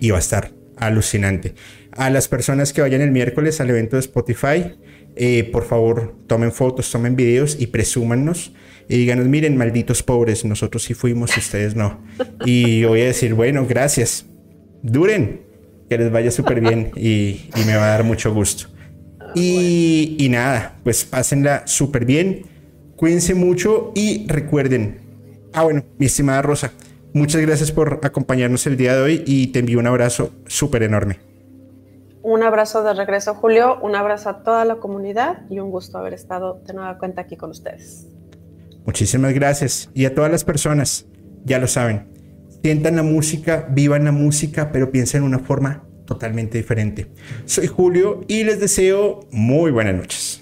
y va a estar alucinante. A las personas que vayan el miércoles al evento de Spotify, eh, por favor, tomen fotos, tomen videos y presúmanos y díganos, miren, malditos pobres, nosotros sí fuimos, ustedes no. Y voy a decir, bueno, gracias, duren, que les vaya súper bien y, me va a dar mucho gusto. Y, y nada, pues pásenla súper bien, cuídense mucho y recuerden, ah bueno, mi estimada Rosa, Muchas gracias por acompañarnos el día de hoy y te envío un abrazo súper enorme. Un abrazo de regreso, Julio. Un abrazo a toda la comunidad y un gusto haber estado de nueva cuenta aquí con ustedes. Muchísimas gracias. Y a todas las personas, ya lo saben, sientan la música, vivan la música, pero piensen en una forma totalmente diferente. Soy Julio y les deseo muy buenas noches.